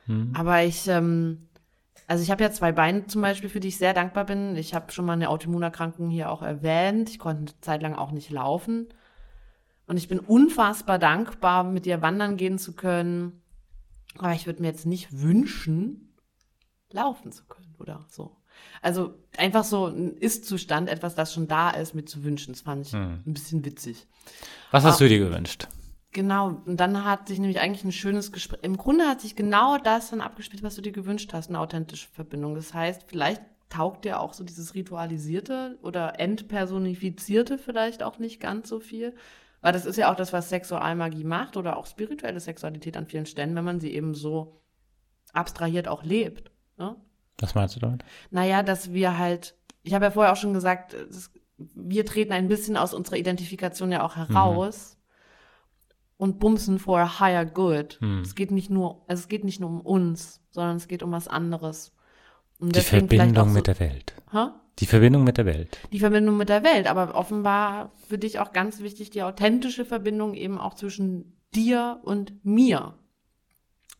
Hm. Aber ich, ähm, also ich habe ja zwei Beine zum Beispiel, für die ich sehr dankbar bin. Ich habe schon mal eine Autoimmunerkrankung hier auch erwähnt. Ich konnte eine Zeit lang auch nicht laufen. Und ich bin unfassbar dankbar, mit dir wandern gehen zu können. Aber ich würde mir jetzt nicht wünschen, laufen zu können oder so. Also einfach so ein Ist-Zustand, etwas, das schon da ist, mit zu wünschen. Das fand ich hm. ein bisschen witzig. Was hast Aber, du dir gewünscht? Genau, und dann hat sich nämlich eigentlich ein schönes Gespräch. Im Grunde hat sich genau das dann abgespielt, was du dir gewünscht hast, eine authentische Verbindung. Das heißt, vielleicht taugt dir auch so dieses Ritualisierte oder Entpersonifizierte vielleicht auch nicht ganz so viel. Weil das ist ja auch das, was Sexualmagie macht oder auch spirituelle Sexualität an vielen Stellen, wenn man sie eben so abstrahiert auch lebt. Ne? Was meinst du damit? Naja, dass wir halt, ich habe ja vorher auch schon gesagt, wir treten ein bisschen aus unserer Identifikation ja auch heraus. Mhm und bumsen for a higher good. Hm. Es geht nicht nur, also es geht nicht nur um uns, sondern es geht um was anderes. Und die Verbindung so, mit der Welt. Ha? Die Verbindung mit der Welt. Die Verbindung mit der Welt, aber offenbar für dich auch ganz wichtig die authentische Verbindung eben auch zwischen dir und mir.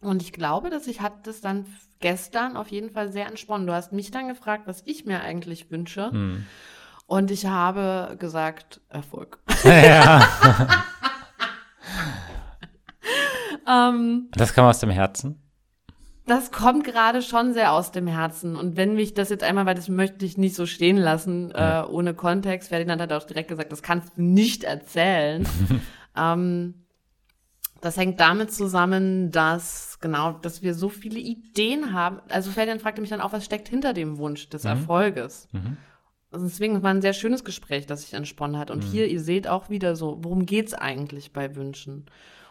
Und ich glaube, dass ich hatte das dann gestern auf jeden Fall sehr entsponnen. Du hast mich dann gefragt, was ich mir eigentlich wünsche. Hm. Und ich habe gesagt, Erfolg. <laughs> Ja. <laughs> ähm, das kam aus dem Herzen? Das kommt gerade schon sehr aus dem Herzen. Und wenn mich das jetzt einmal, weil das möchte ich nicht so stehen lassen, ja. äh, ohne Kontext, Ferdinand hat auch direkt gesagt, das kannst du nicht erzählen. <laughs> ähm, das hängt damit zusammen, dass genau, dass wir so viele Ideen haben. Also Ferdinand fragte mich dann auch, was steckt hinter dem Wunsch des mhm. Erfolges? Mhm. Also deswegen war ein sehr schönes Gespräch, das sich entsponnen hat. Und mhm. hier, ihr seht auch wieder so, worum geht's eigentlich bei Wünschen?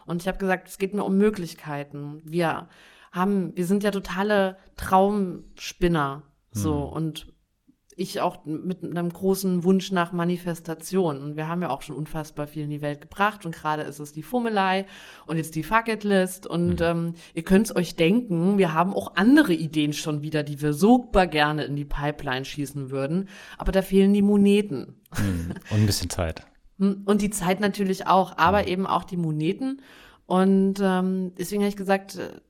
Und ich habe gesagt, es geht mir um Möglichkeiten. Wir haben, wir sind ja totale Traumspinner. So, mhm. und ich auch mit einem großen Wunsch nach Manifestation. Und wir haben ja auch schon unfassbar viel in die Welt gebracht. Und gerade ist es die Fummelei und jetzt die Fuck It List. Und mhm. ähm, ihr könnt es euch denken, wir haben auch andere Ideen schon wieder, die wir super gerne in die Pipeline schießen würden. Aber da fehlen die Moneten. Mhm. Und ein bisschen Zeit. Hm, und die Zeit natürlich auch, aber eben auch die Moneten. Und ähm, deswegen habe ich gesagt, äh,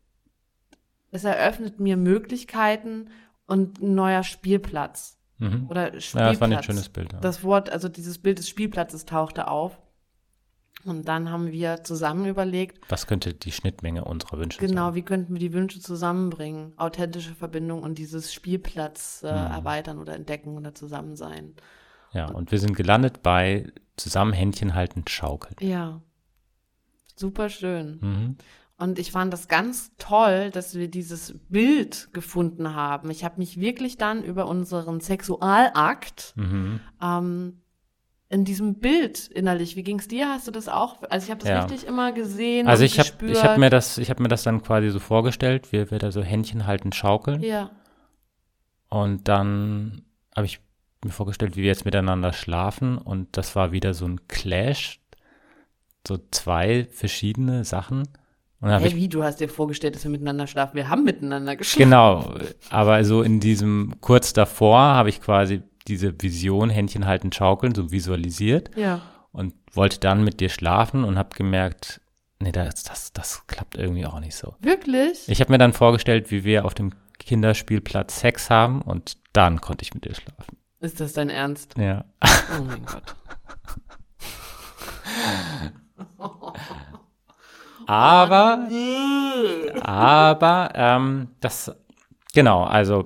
es eröffnet mir Möglichkeiten und ein neuer Spielplatz. Mhm. Oder Spielplatz. Ja, das war ein schönes Bild. Ja. Das Wort, also dieses Bild des Spielplatzes tauchte auf. Und dann haben wir zusammen überlegt. Was könnte die Schnittmenge unserer Wünsche genau, sein? Genau, wie könnten wir die Wünsche zusammenbringen? Authentische Verbindung und dieses Spielplatz äh, mhm. erweitern oder entdecken oder zusammen sein. Ja, und, und wir sind gelandet bei zusammen Händchen halten, schaukeln. Ja. Super schön. Mhm. Und ich fand das ganz toll, dass wir dieses Bild gefunden haben. Ich habe mich wirklich dann über unseren Sexualakt mhm. ähm, in diesem Bild innerlich. Wie ging es dir? Hast du das auch? Also ich habe das ja. richtig immer gesehen. Also ich habe ich habe mir das ich habe mir das dann quasi so vorgestellt, wie wir da so Händchen halten, schaukeln. Ja. Und dann habe ich mir vorgestellt, wie wir jetzt miteinander schlafen und das war wieder so ein Clash, so zwei verschiedene Sachen. Und hey, ich, wie, du hast dir vorgestellt, dass wir miteinander schlafen. Wir haben miteinander geschlafen. Genau, aber so in diesem, kurz davor habe ich quasi diese Vision, Händchen halten, schaukeln, so visualisiert. Ja. Und wollte dann mit dir schlafen und habe gemerkt, nee, das, das, das klappt irgendwie auch nicht so. Wirklich? Ich habe mir dann vorgestellt, wie wir auf dem Kinderspielplatz Sex haben und dann konnte ich mit dir schlafen. Ist das dein Ernst? Ja. Oh mein Gott. <laughs> Aber, aber, ähm, das, genau, also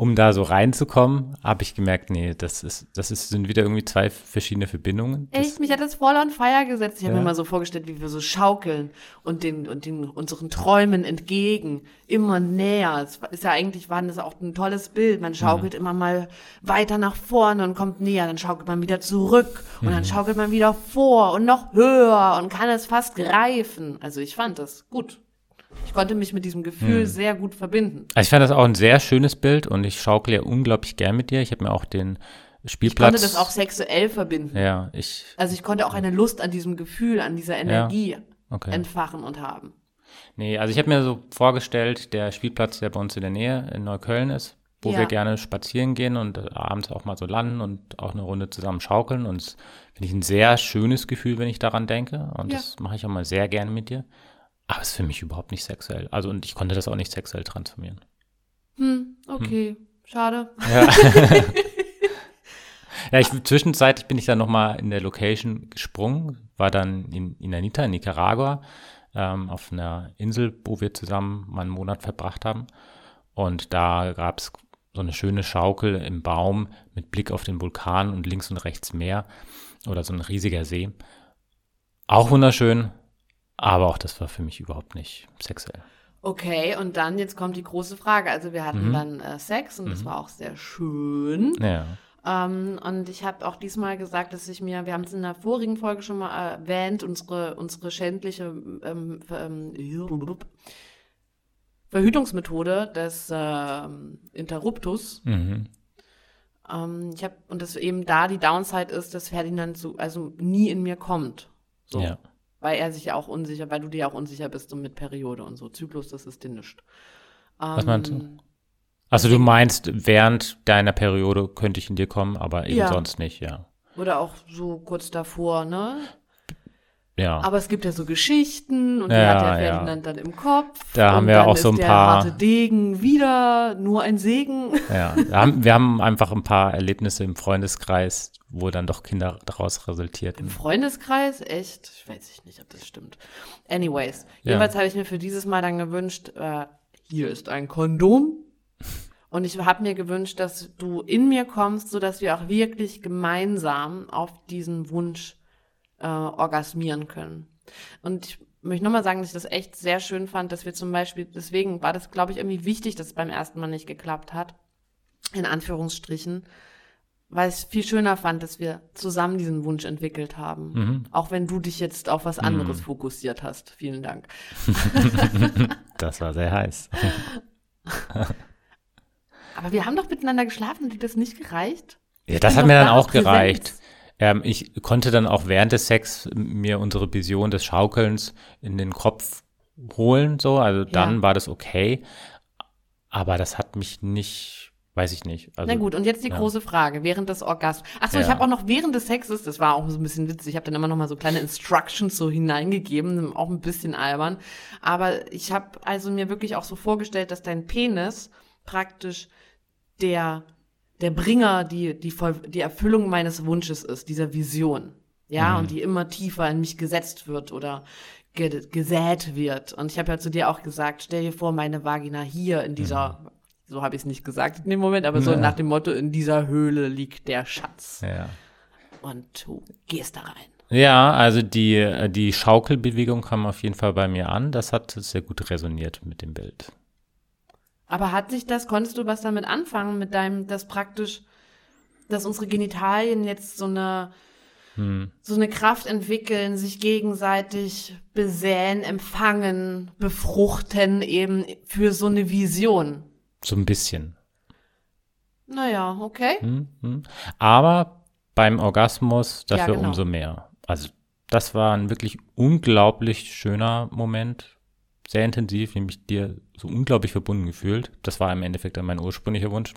um da so reinzukommen, habe ich gemerkt, nee, das ist, das ist, sind wieder irgendwie zwei verschiedene Verbindungen. Echt? Mich hat das voll on fire gesetzt. Ich ja. habe mir mal so vorgestellt, wie wir so schaukeln und den, und den, unseren Träumen entgegen, immer näher. Es ist ja eigentlich, war das auch ein tolles Bild. Man schaukelt mhm. immer mal weiter nach vorne und kommt näher, dann schaukelt man wieder zurück und mhm. dann schaukelt man wieder vor und noch höher und kann es fast greifen. Also ich fand das gut. Ich konnte mich mit diesem Gefühl hm. sehr gut verbinden. Also ich fand das auch ein sehr schönes Bild und ich schaukle ja unglaublich gern mit dir. Ich habe mir auch den Spielplatz. Ich konnte das auch sexuell verbinden. Ja, ich. Also ich konnte auch eine Lust an diesem Gefühl, an dieser Energie ja, okay. entfachen und haben. Nee, also ich habe mir so vorgestellt, der Spielplatz, der bei uns in der Nähe in Neukölln ist, wo ja. wir gerne spazieren gehen und abends auch mal so landen und auch eine Runde zusammen schaukeln. Und das finde ich ein sehr schönes Gefühl, wenn ich daran denke. Und ja. das mache ich auch mal sehr gerne mit dir. Aber es ist für mich überhaupt nicht sexuell. Also und ich konnte das auch nicht sexuell transformieren. Hm, okay. Hm. Schade. Ja. ja, ich zwischenzeitlich bin ich dann nochmal in der Location gesprungen, war dann in, in Anita, in Nicaragua, ähm, auf einer Insel, wo wir zusammen mal einen Monat verbracht haben. Und da gab es so eine schöne Schaukel im Baum mit Blick auf den Vulkan und links und rechts Meer oder so ein riesiger See. Auch wunderschön, aber auch das war für mich überhaupt nicht sexuell. Okay, und dann jetzt kommt die große Frage. Also wir hatten mhm. dann äh, Sex und mhm. das war auch sehr schön. Ja. Ähm, und ich habe auch diesmal gesagt, dass ich mir, wir haben es in der vorigen Folge schon mal erwähnt, unsere, unsere schändliche ähm, ähm, Verhütungsmethode des äh, Interruptus. Mhm. Ähm, ich habe und dass eben da die Downside ist, dass Ferdinand so also nie in mir kommt. So. Ja weil er sich ja auch unsicher, weil du dir auch unsicher bist und mit Periode und so. Zyklus, das ist dir nichts. Was meinst du? Ähm, also du meinst, während deiner Periode könnte ich in dir kommen, aber eben ja. sonst nicht, ja. Oder auch so kurz davor, ne? Ja. Aber es gibt ja so Geschichten und ja, die hat der Ferdinand ja. dann im Kopf. Da haben wir auch so ein paar. Degen wieder nur ein Segen. Ja, haben, wir haben einfach ein paar Erlebnisse im Freundeskreis, wo dann doch Kinder daraus resultierten. Im Freundeskreis? Echt? Ich weiß nicht, ob das stimmt. Anyways, ja. jedenfalls habe ich mir für dieses Mal dann gewünscht, äh, hier ist ein Kondom. Und ich habe mir gewünscht, dass du in mir kommst, so dass wir auch wirklich gemeinsam auf diesen Wunsch äh, orgasmieren können. Und ich möchte nochmal sagen, dass ich das echt sehr schön fand, dass wir zum Beispiel, deswegen war das, glaube ich, irgendwie wichtig, dass es beim ersten Mal nicht geklappt hat. In Anführungsstrichen weil ich es viel schöner fand, dass wir zusammen diesen Wunsch entwickelt haben. Mhm. Auch wenn du dich jetzt auf was anderes mhm. fokussiert hast. Vielen Dank. <laughs> das war sehr heiß. <laughs> Aber wir haben doch miteinander geschlafen und dir das nicht gereicht? Ja, das hat mir dann auch gereicht. Ähm, ich konnte dann auch während des Sex mir unsere Vision des Schaukelns in den Kopf holen, so. Also dann ja. war das okay. Aber das hat mich nicht Weiß ich nicht. Also, Na gut, und jetzt die ja. große Frage, während des Orgasmus. Achso, ja. ich habe auch noch während des Sexes, das war auch so ein bisschen witzig, ich habe dann immer noch mal so kleine Instructions so hineingegeben, auch ein bisschen albern. Aber ich habe also mir wirklich auch so vorgestellt, dass dein Penis praktisch der, der Bringer, die, die, die Erfüllung meines Wunsches ist, dieser Vision. Ja, mhm. und die immer tiefer in mich gesetzt wird oder gesät wird. Und ich habe ja zu dir auch gesagt, stell dir vor, meine Vagina hier in dieser mhm so habe ich es nicht gesagt in dem Moment, aber so ja. nach dem Motto, in dieser Höhle liegt der Schatz. Ja. Und du gehst da rein. Ja, also die, die Schaukelbewegung kam auf jeden Fall bei mir an. Das hat sehr gut resoniert mit dem Bild. Aber hat sich das, konntest du was damit anfangen, mit deinem, das praktisch, dass unsere Genitalien jetzt so eine, hm. so eine Kraft entwickeln, sich gegenseitig besäen, empfangen, befruchten, eben für so eine Vision? So ein bisschen. Naja, okay. Hm, hm. Aber beim Orgasmus dafür ja, genau. umso mehr. Also das war ein wirklich unglaublich schöner Moment. Sehr intensiv, nämlich dir so unglaublich verbunden gefühlt. Das war im Endeffekt dann mein ursprünglicher Wunsch.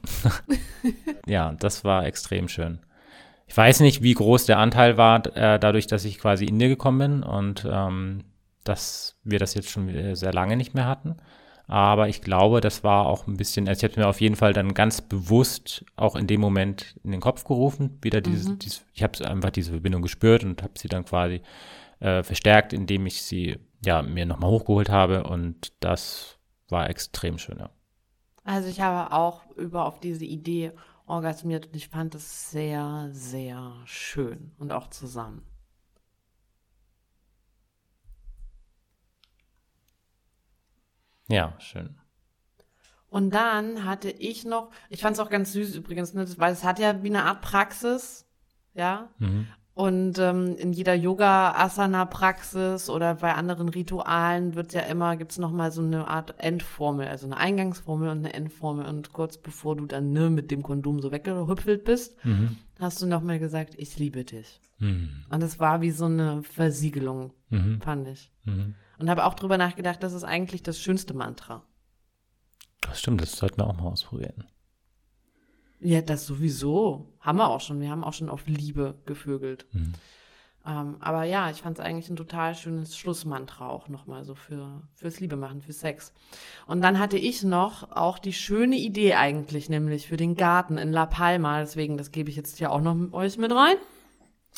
<laughs> ja, das war extrem schön. Ich weiß nicht, wie groß der Anteil war, äh, dadurch, dass ich quasi in dir gekommen bin und ähm, dass wir das jetzt schon sehr lange nicht mehr hatten. Aber ich glaube, das war auch ein bisschen, also ich habe mir auf jeden Fall dann ganz bewusst auch in dem Moment in den Kopf gerufen, wieder dieses, mhm. dieses ich habe einfach diese Verbindung gespürt und habe sie dann quasi äh, verstärkt, indem ich sie ja mir nochmal hochgeholt habe und das war extrem schön. Ja. Also ich habe auch über auf diese Idee orgasmiert und ich fand es sehr, sehr schön und auch zusammen. Ja, schön. Und dann hatte ich noch, ich fand es auch ganz süß übrigens, ne, weil es hat ja wie eine Art Praxis, ja. Mhm. Und ähm, in jeder Yoga-Asana-Praxis oder bei anderen Ritualen wird ja immer, gibt's noch mal so eine Art Endformel, also eine Eingangsformel und eine Endformel. Und kurz bevor du dann ne, mit dem Kondom so weggehüpfelt bist, mhm. hast du noch mal gesagt, ich liebe dich. Mhm. Und es war wie so eine Versiegelung, mhm. fand ich. Mhm. Und habe auch drüber nachgedacht, das ist eigentlich das schönste Mantra. Das stimmt, das sollten wir auch mal ausprobieren. Ja, das sowieso. Haben wir auch schon. Wir haben auch schon auf Liebe gevögelt. Mhm. Ähm, aber ja, ich fand es eigentlich ein total schönes Schlussmantra auch nochmal so für, fürs Liebe machen, für Sex. Und dann hatte ich noch auch die schöne Idee eigentlich, nämlich für den Garten in La Palma. Deswegen, das gebe ich jetzt hier auch noch mit euch mit rein.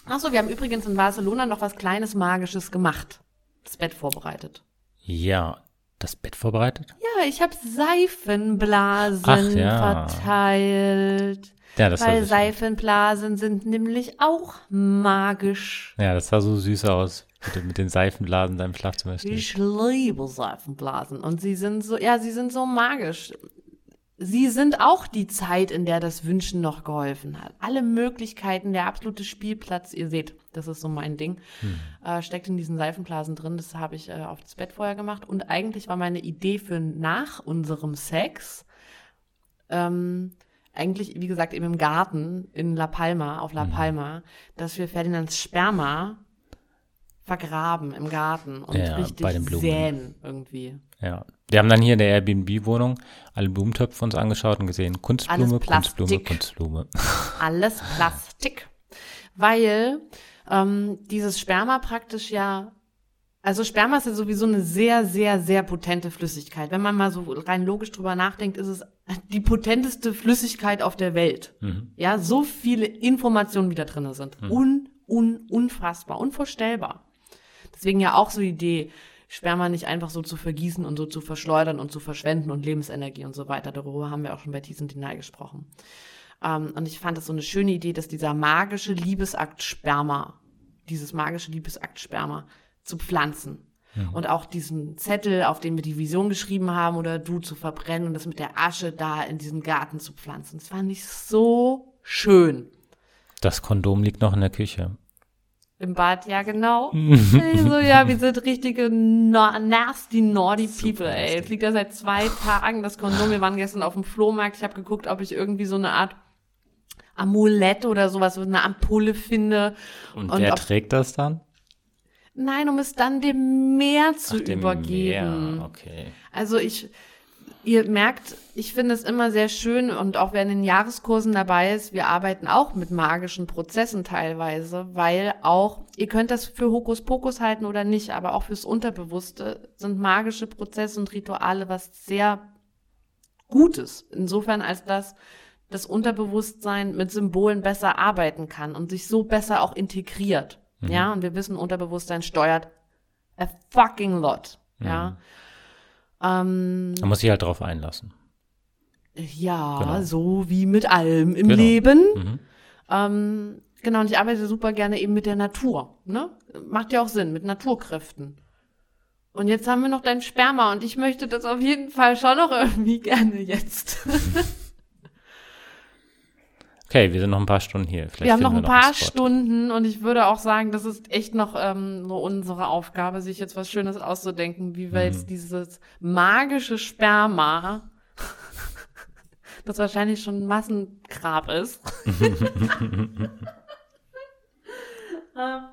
Achso, wir haben übrigens in Barcelona noch was kleines Magisches gemacht das Bett vorbereitet. Ja, das Bett vorbereitet? Ja, ich habe Seifenblasen ja. verteilt. Ja, das weil Seifenblasen sind nämlich auch magisch. Ja, das sah so süß aus. Mit, mit den Seifenblasen in deinem Schlafzimmer steht. Ich liebe Seifenblasen. Und sie sind so, ja, sie sind so magisch. Sie sind auch die Zeit, in der das Wünschen noch geholfen hat. Alle Möglichkeiten, der absolute Spielplatz, ihr seht, das ist so mein Ding, hm. äh, steckt in diesen Seifenblasen drin. Das habe ich äh, auf das Bett vorher gemacht. Und eigentlich war meine Idee für nach unserem Sex, ähm, eigentlich, wie gesagt, eben im Garten in La Palma, auf La hm. Palma, dass wir Ferdinands Sperma vergraben im Garten und ja, richtig säen irgendwie. Ja. Wir haben dann hier in der Airbnb-Wohnung alle Blumentöpfe uns angeschaut und gesehen, Kunstblume, Kunstblume, Kunstblume. <laughs> Alles Plastik. Weil ähm, dieses Sperma praktisch ja, also Sperma ist ja sowieso eine sehr, sehr, sehr potente Flüssigkeit. Wenn man mal so rein logisch drüber nachdenkt, ist es die potenteste Flüssigkeit auf der Welt. Mhm. Ja, so viele Informationen, wie da drin sind. Mhm. Un, un, unfassbar, unvorstellbar. Deswegen ja auch so die Idee, Sperma nicht einfach so zu vergießen und so zu verschleudern und zu verschwenden und Lebensenergie und so weiter. Darüber haben wir auch schon bei und Deny gesprochen. Ähm, und ich fand es so eine schöne Idee, dass dieser magische Liebesakt Sperma, dieses magische Liebesakt Sperma zu pflanzen. Ja. Und auch diesen Zettel, auf dem wir die Vision geschrieben haben, oder du zu verbrennen und das mit der Asche da in diesen Garten zu pflanzen. Das fand ich so schön. Das Kondom liegt noch in der Küche. Im Bad, ja, genau. so, ja, wir sind richtige no nasty, naughty people, ey. Jetzt liegt da seit zwei Tagen das Kondom. Wir waren gestern auf dem Flohmarkt. Ich habe geguckt, ob ich irgendwie so eine Art Amulett oder sowas, eine Ampulle finde. Und, und wer ob, trägt das dann? Nein, um es dann dem Meer zu Ach, übergeben. Meer. Okay. Also ich, ihr merkt, ich finde es immer sehr schön und auch wer in den Jahreskursen dabei ist, wir arbeiten auch mit magischen Prozessen teilweise, weil auch, ihr könnt das für Hokuspokus halten oder nicht, aber auch fürs Unterbewusste sind magische Prozesse und Rituale was sehr Gutes. Insofern als dass das Unterbewusstsein mit Symbolen besser arbeiten kann und sich so besser auch integriert. Mhm. Ja, und wir wissen, Unterbewusstsein steuert a fucking lot. Mhm. Ja. Ähm, Man muss sich halt drauf einlassen. Ja, genau. so wie mit allem im genau. Leben. Mhm. Ähm, genau, und ich arbeite super gerne eben mit der Natur. Ne? Macht ja auch Sinn, mit Naturkräften. Und jetzt haben wir noch dein Sperma und ich möchte das auf jeden Fall schon noch irgendwie <laughs> gerne jetzt. <laughs> Okay, wir sind noch ein paar Stunden hier. Vielleicht wir haben noch ein paar Stunden und ich würde auch sagen, das ist echt noch ähm, so unsere Aufgabe, sich jetzt was Schönes auszudenken, wie wir mhm. jetzt dieses magische Sperma, <laughs> das wahrscheinlich schon ein Massengrab ist, <laughs> <laughs> ähm,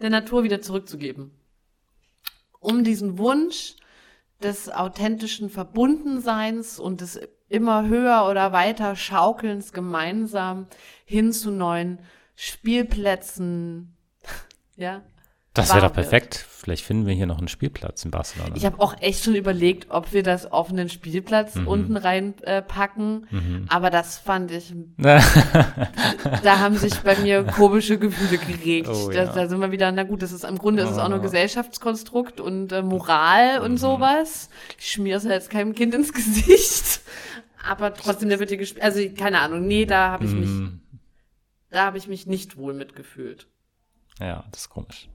der Natur wieder zurückzugeben. Um diesen Wunsch des authentischen Verbundenseins und des immer höher oder weiter schaukelns gemeinsam hin zu neuen Spielplätzen. <laughs> ja. Das wäre doch perfekt. Vielleicht finden wir hier noch einen Spielplatz in Barcelona. Ich habe auch echt schon überlegt, ob wir das offenen Spielplatz mhm. unten reinpacken. Äh, mhm. Aber das fand ich. <laughs> da haben sich bei mir komische Gefühle geregt. Oh, ja. da, da, sind wir wieder, na gut, das ist im Grunde ist es auch nur Gesellschaftskonstrukt und äh, Moral mhm. und sowas. Ich schmier es jetzt keinem Kind ins <laughs> Gesicht aber trotzdem, der wird hier gespielt. Also, keine Ahnung, nee, da habe ich mich, mm. da habe ich mich nicht wohl mitgefühlt. Ja, das ist komisch.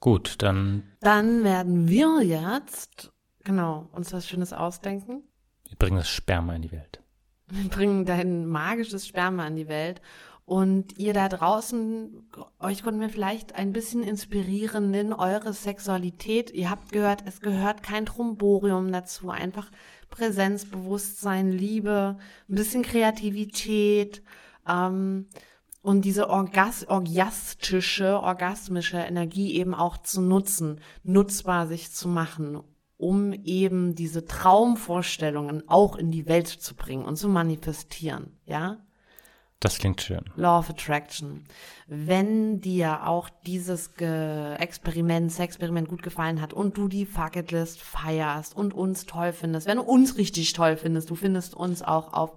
Gut, dann. Dann werden wir jetzt, genau, uns was Schönes ausdenken. Wir bringen das Sperma in die Welt. Wir bringen dein magisches Sperma in die Welt. Und ihr da draußen, euch konnten wir vielleicht ein bisschen inspirieren in eure Sexualität. Ihr habt gehört, es gehört kein Tromborium dazu. Einfach Präsenz, Bewusstsein, Liebe, ein bisschen Kreativität ähm, und diese orgas orgiastische, orgasmische Energie eben auch zu nutzen, nutzbar sich zu machen, um eben diese Traumvorstellungen auch in die Welt zu bringen und zu manifestieren, ja? Das klingt schön. Law of Attraction. Wenn dir auch dieses Ge Experiment, Sexperiment gut gefallen hat und du die Fucket List feierst und uns toll findest, wenn du uns richtig toll findest, du findest uns auch auf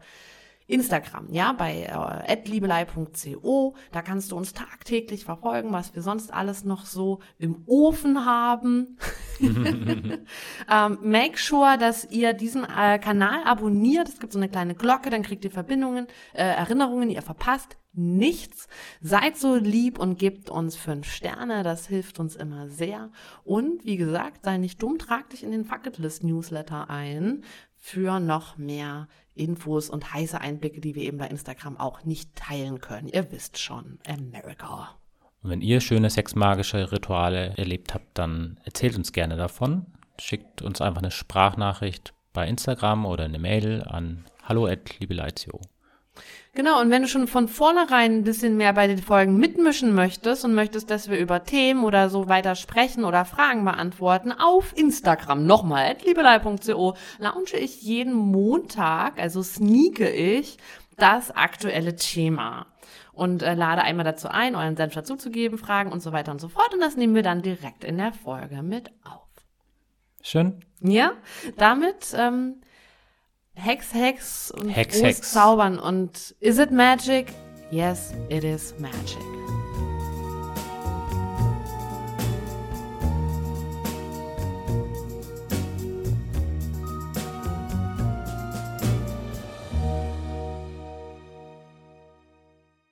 Instagram, ja, bei äh, liebelei.co. Da kannst du uns tagtäglich verfolgen, was wir sonst alles noch so im Ofen haben. <laughs> ähm, make sure, dass ihr diesen äh, Kanal abonniert. Es gibt so eine kleine Glocke, dann kriegt ihr Verbindungen, äh, Erinnerungen, ihr verpasst nichts. Seid so lieb und gebt uns fünf Sterne, das hilft uns immer sehr. Und wie gesagt, sei nicht dumm, trag dich in den Fucketlist Newsletter ein für noch mehr Infos und heiße Einblicke, die wir eben bei Instagram auch nicht teilen können. Ihr wisst schon, America. Und wenn ihr schöne sexmagische Rituale erlebt habt, dann erzählt uns gerne davon. Schickt uns einfach eine Sprachnachricht bei Instagram oder eine Mail an hallo@liebeleitio. Genau, und wenn du schon von vornherein ein bisschen mehr bei den Folgen mitmischen möchtest und möchtest, dass wir über Themen oder so weiter sprechen oder Fragen beantworten, auf Instagram nochmal, liebelei.co, launche ich jeden Montag, also sneake ich, das aktuelle Thema und äh, lade einmal dazu ein, euren Senf dazuzugeben, Fragen und so weiter und so fort. Und das nehmen wir dann direkt in der Folge mit auf. Schön. Ja, damit ähm, Hex, Hex und Hex, Hex. Zaubern. Und is it magic? Yes, it is magic.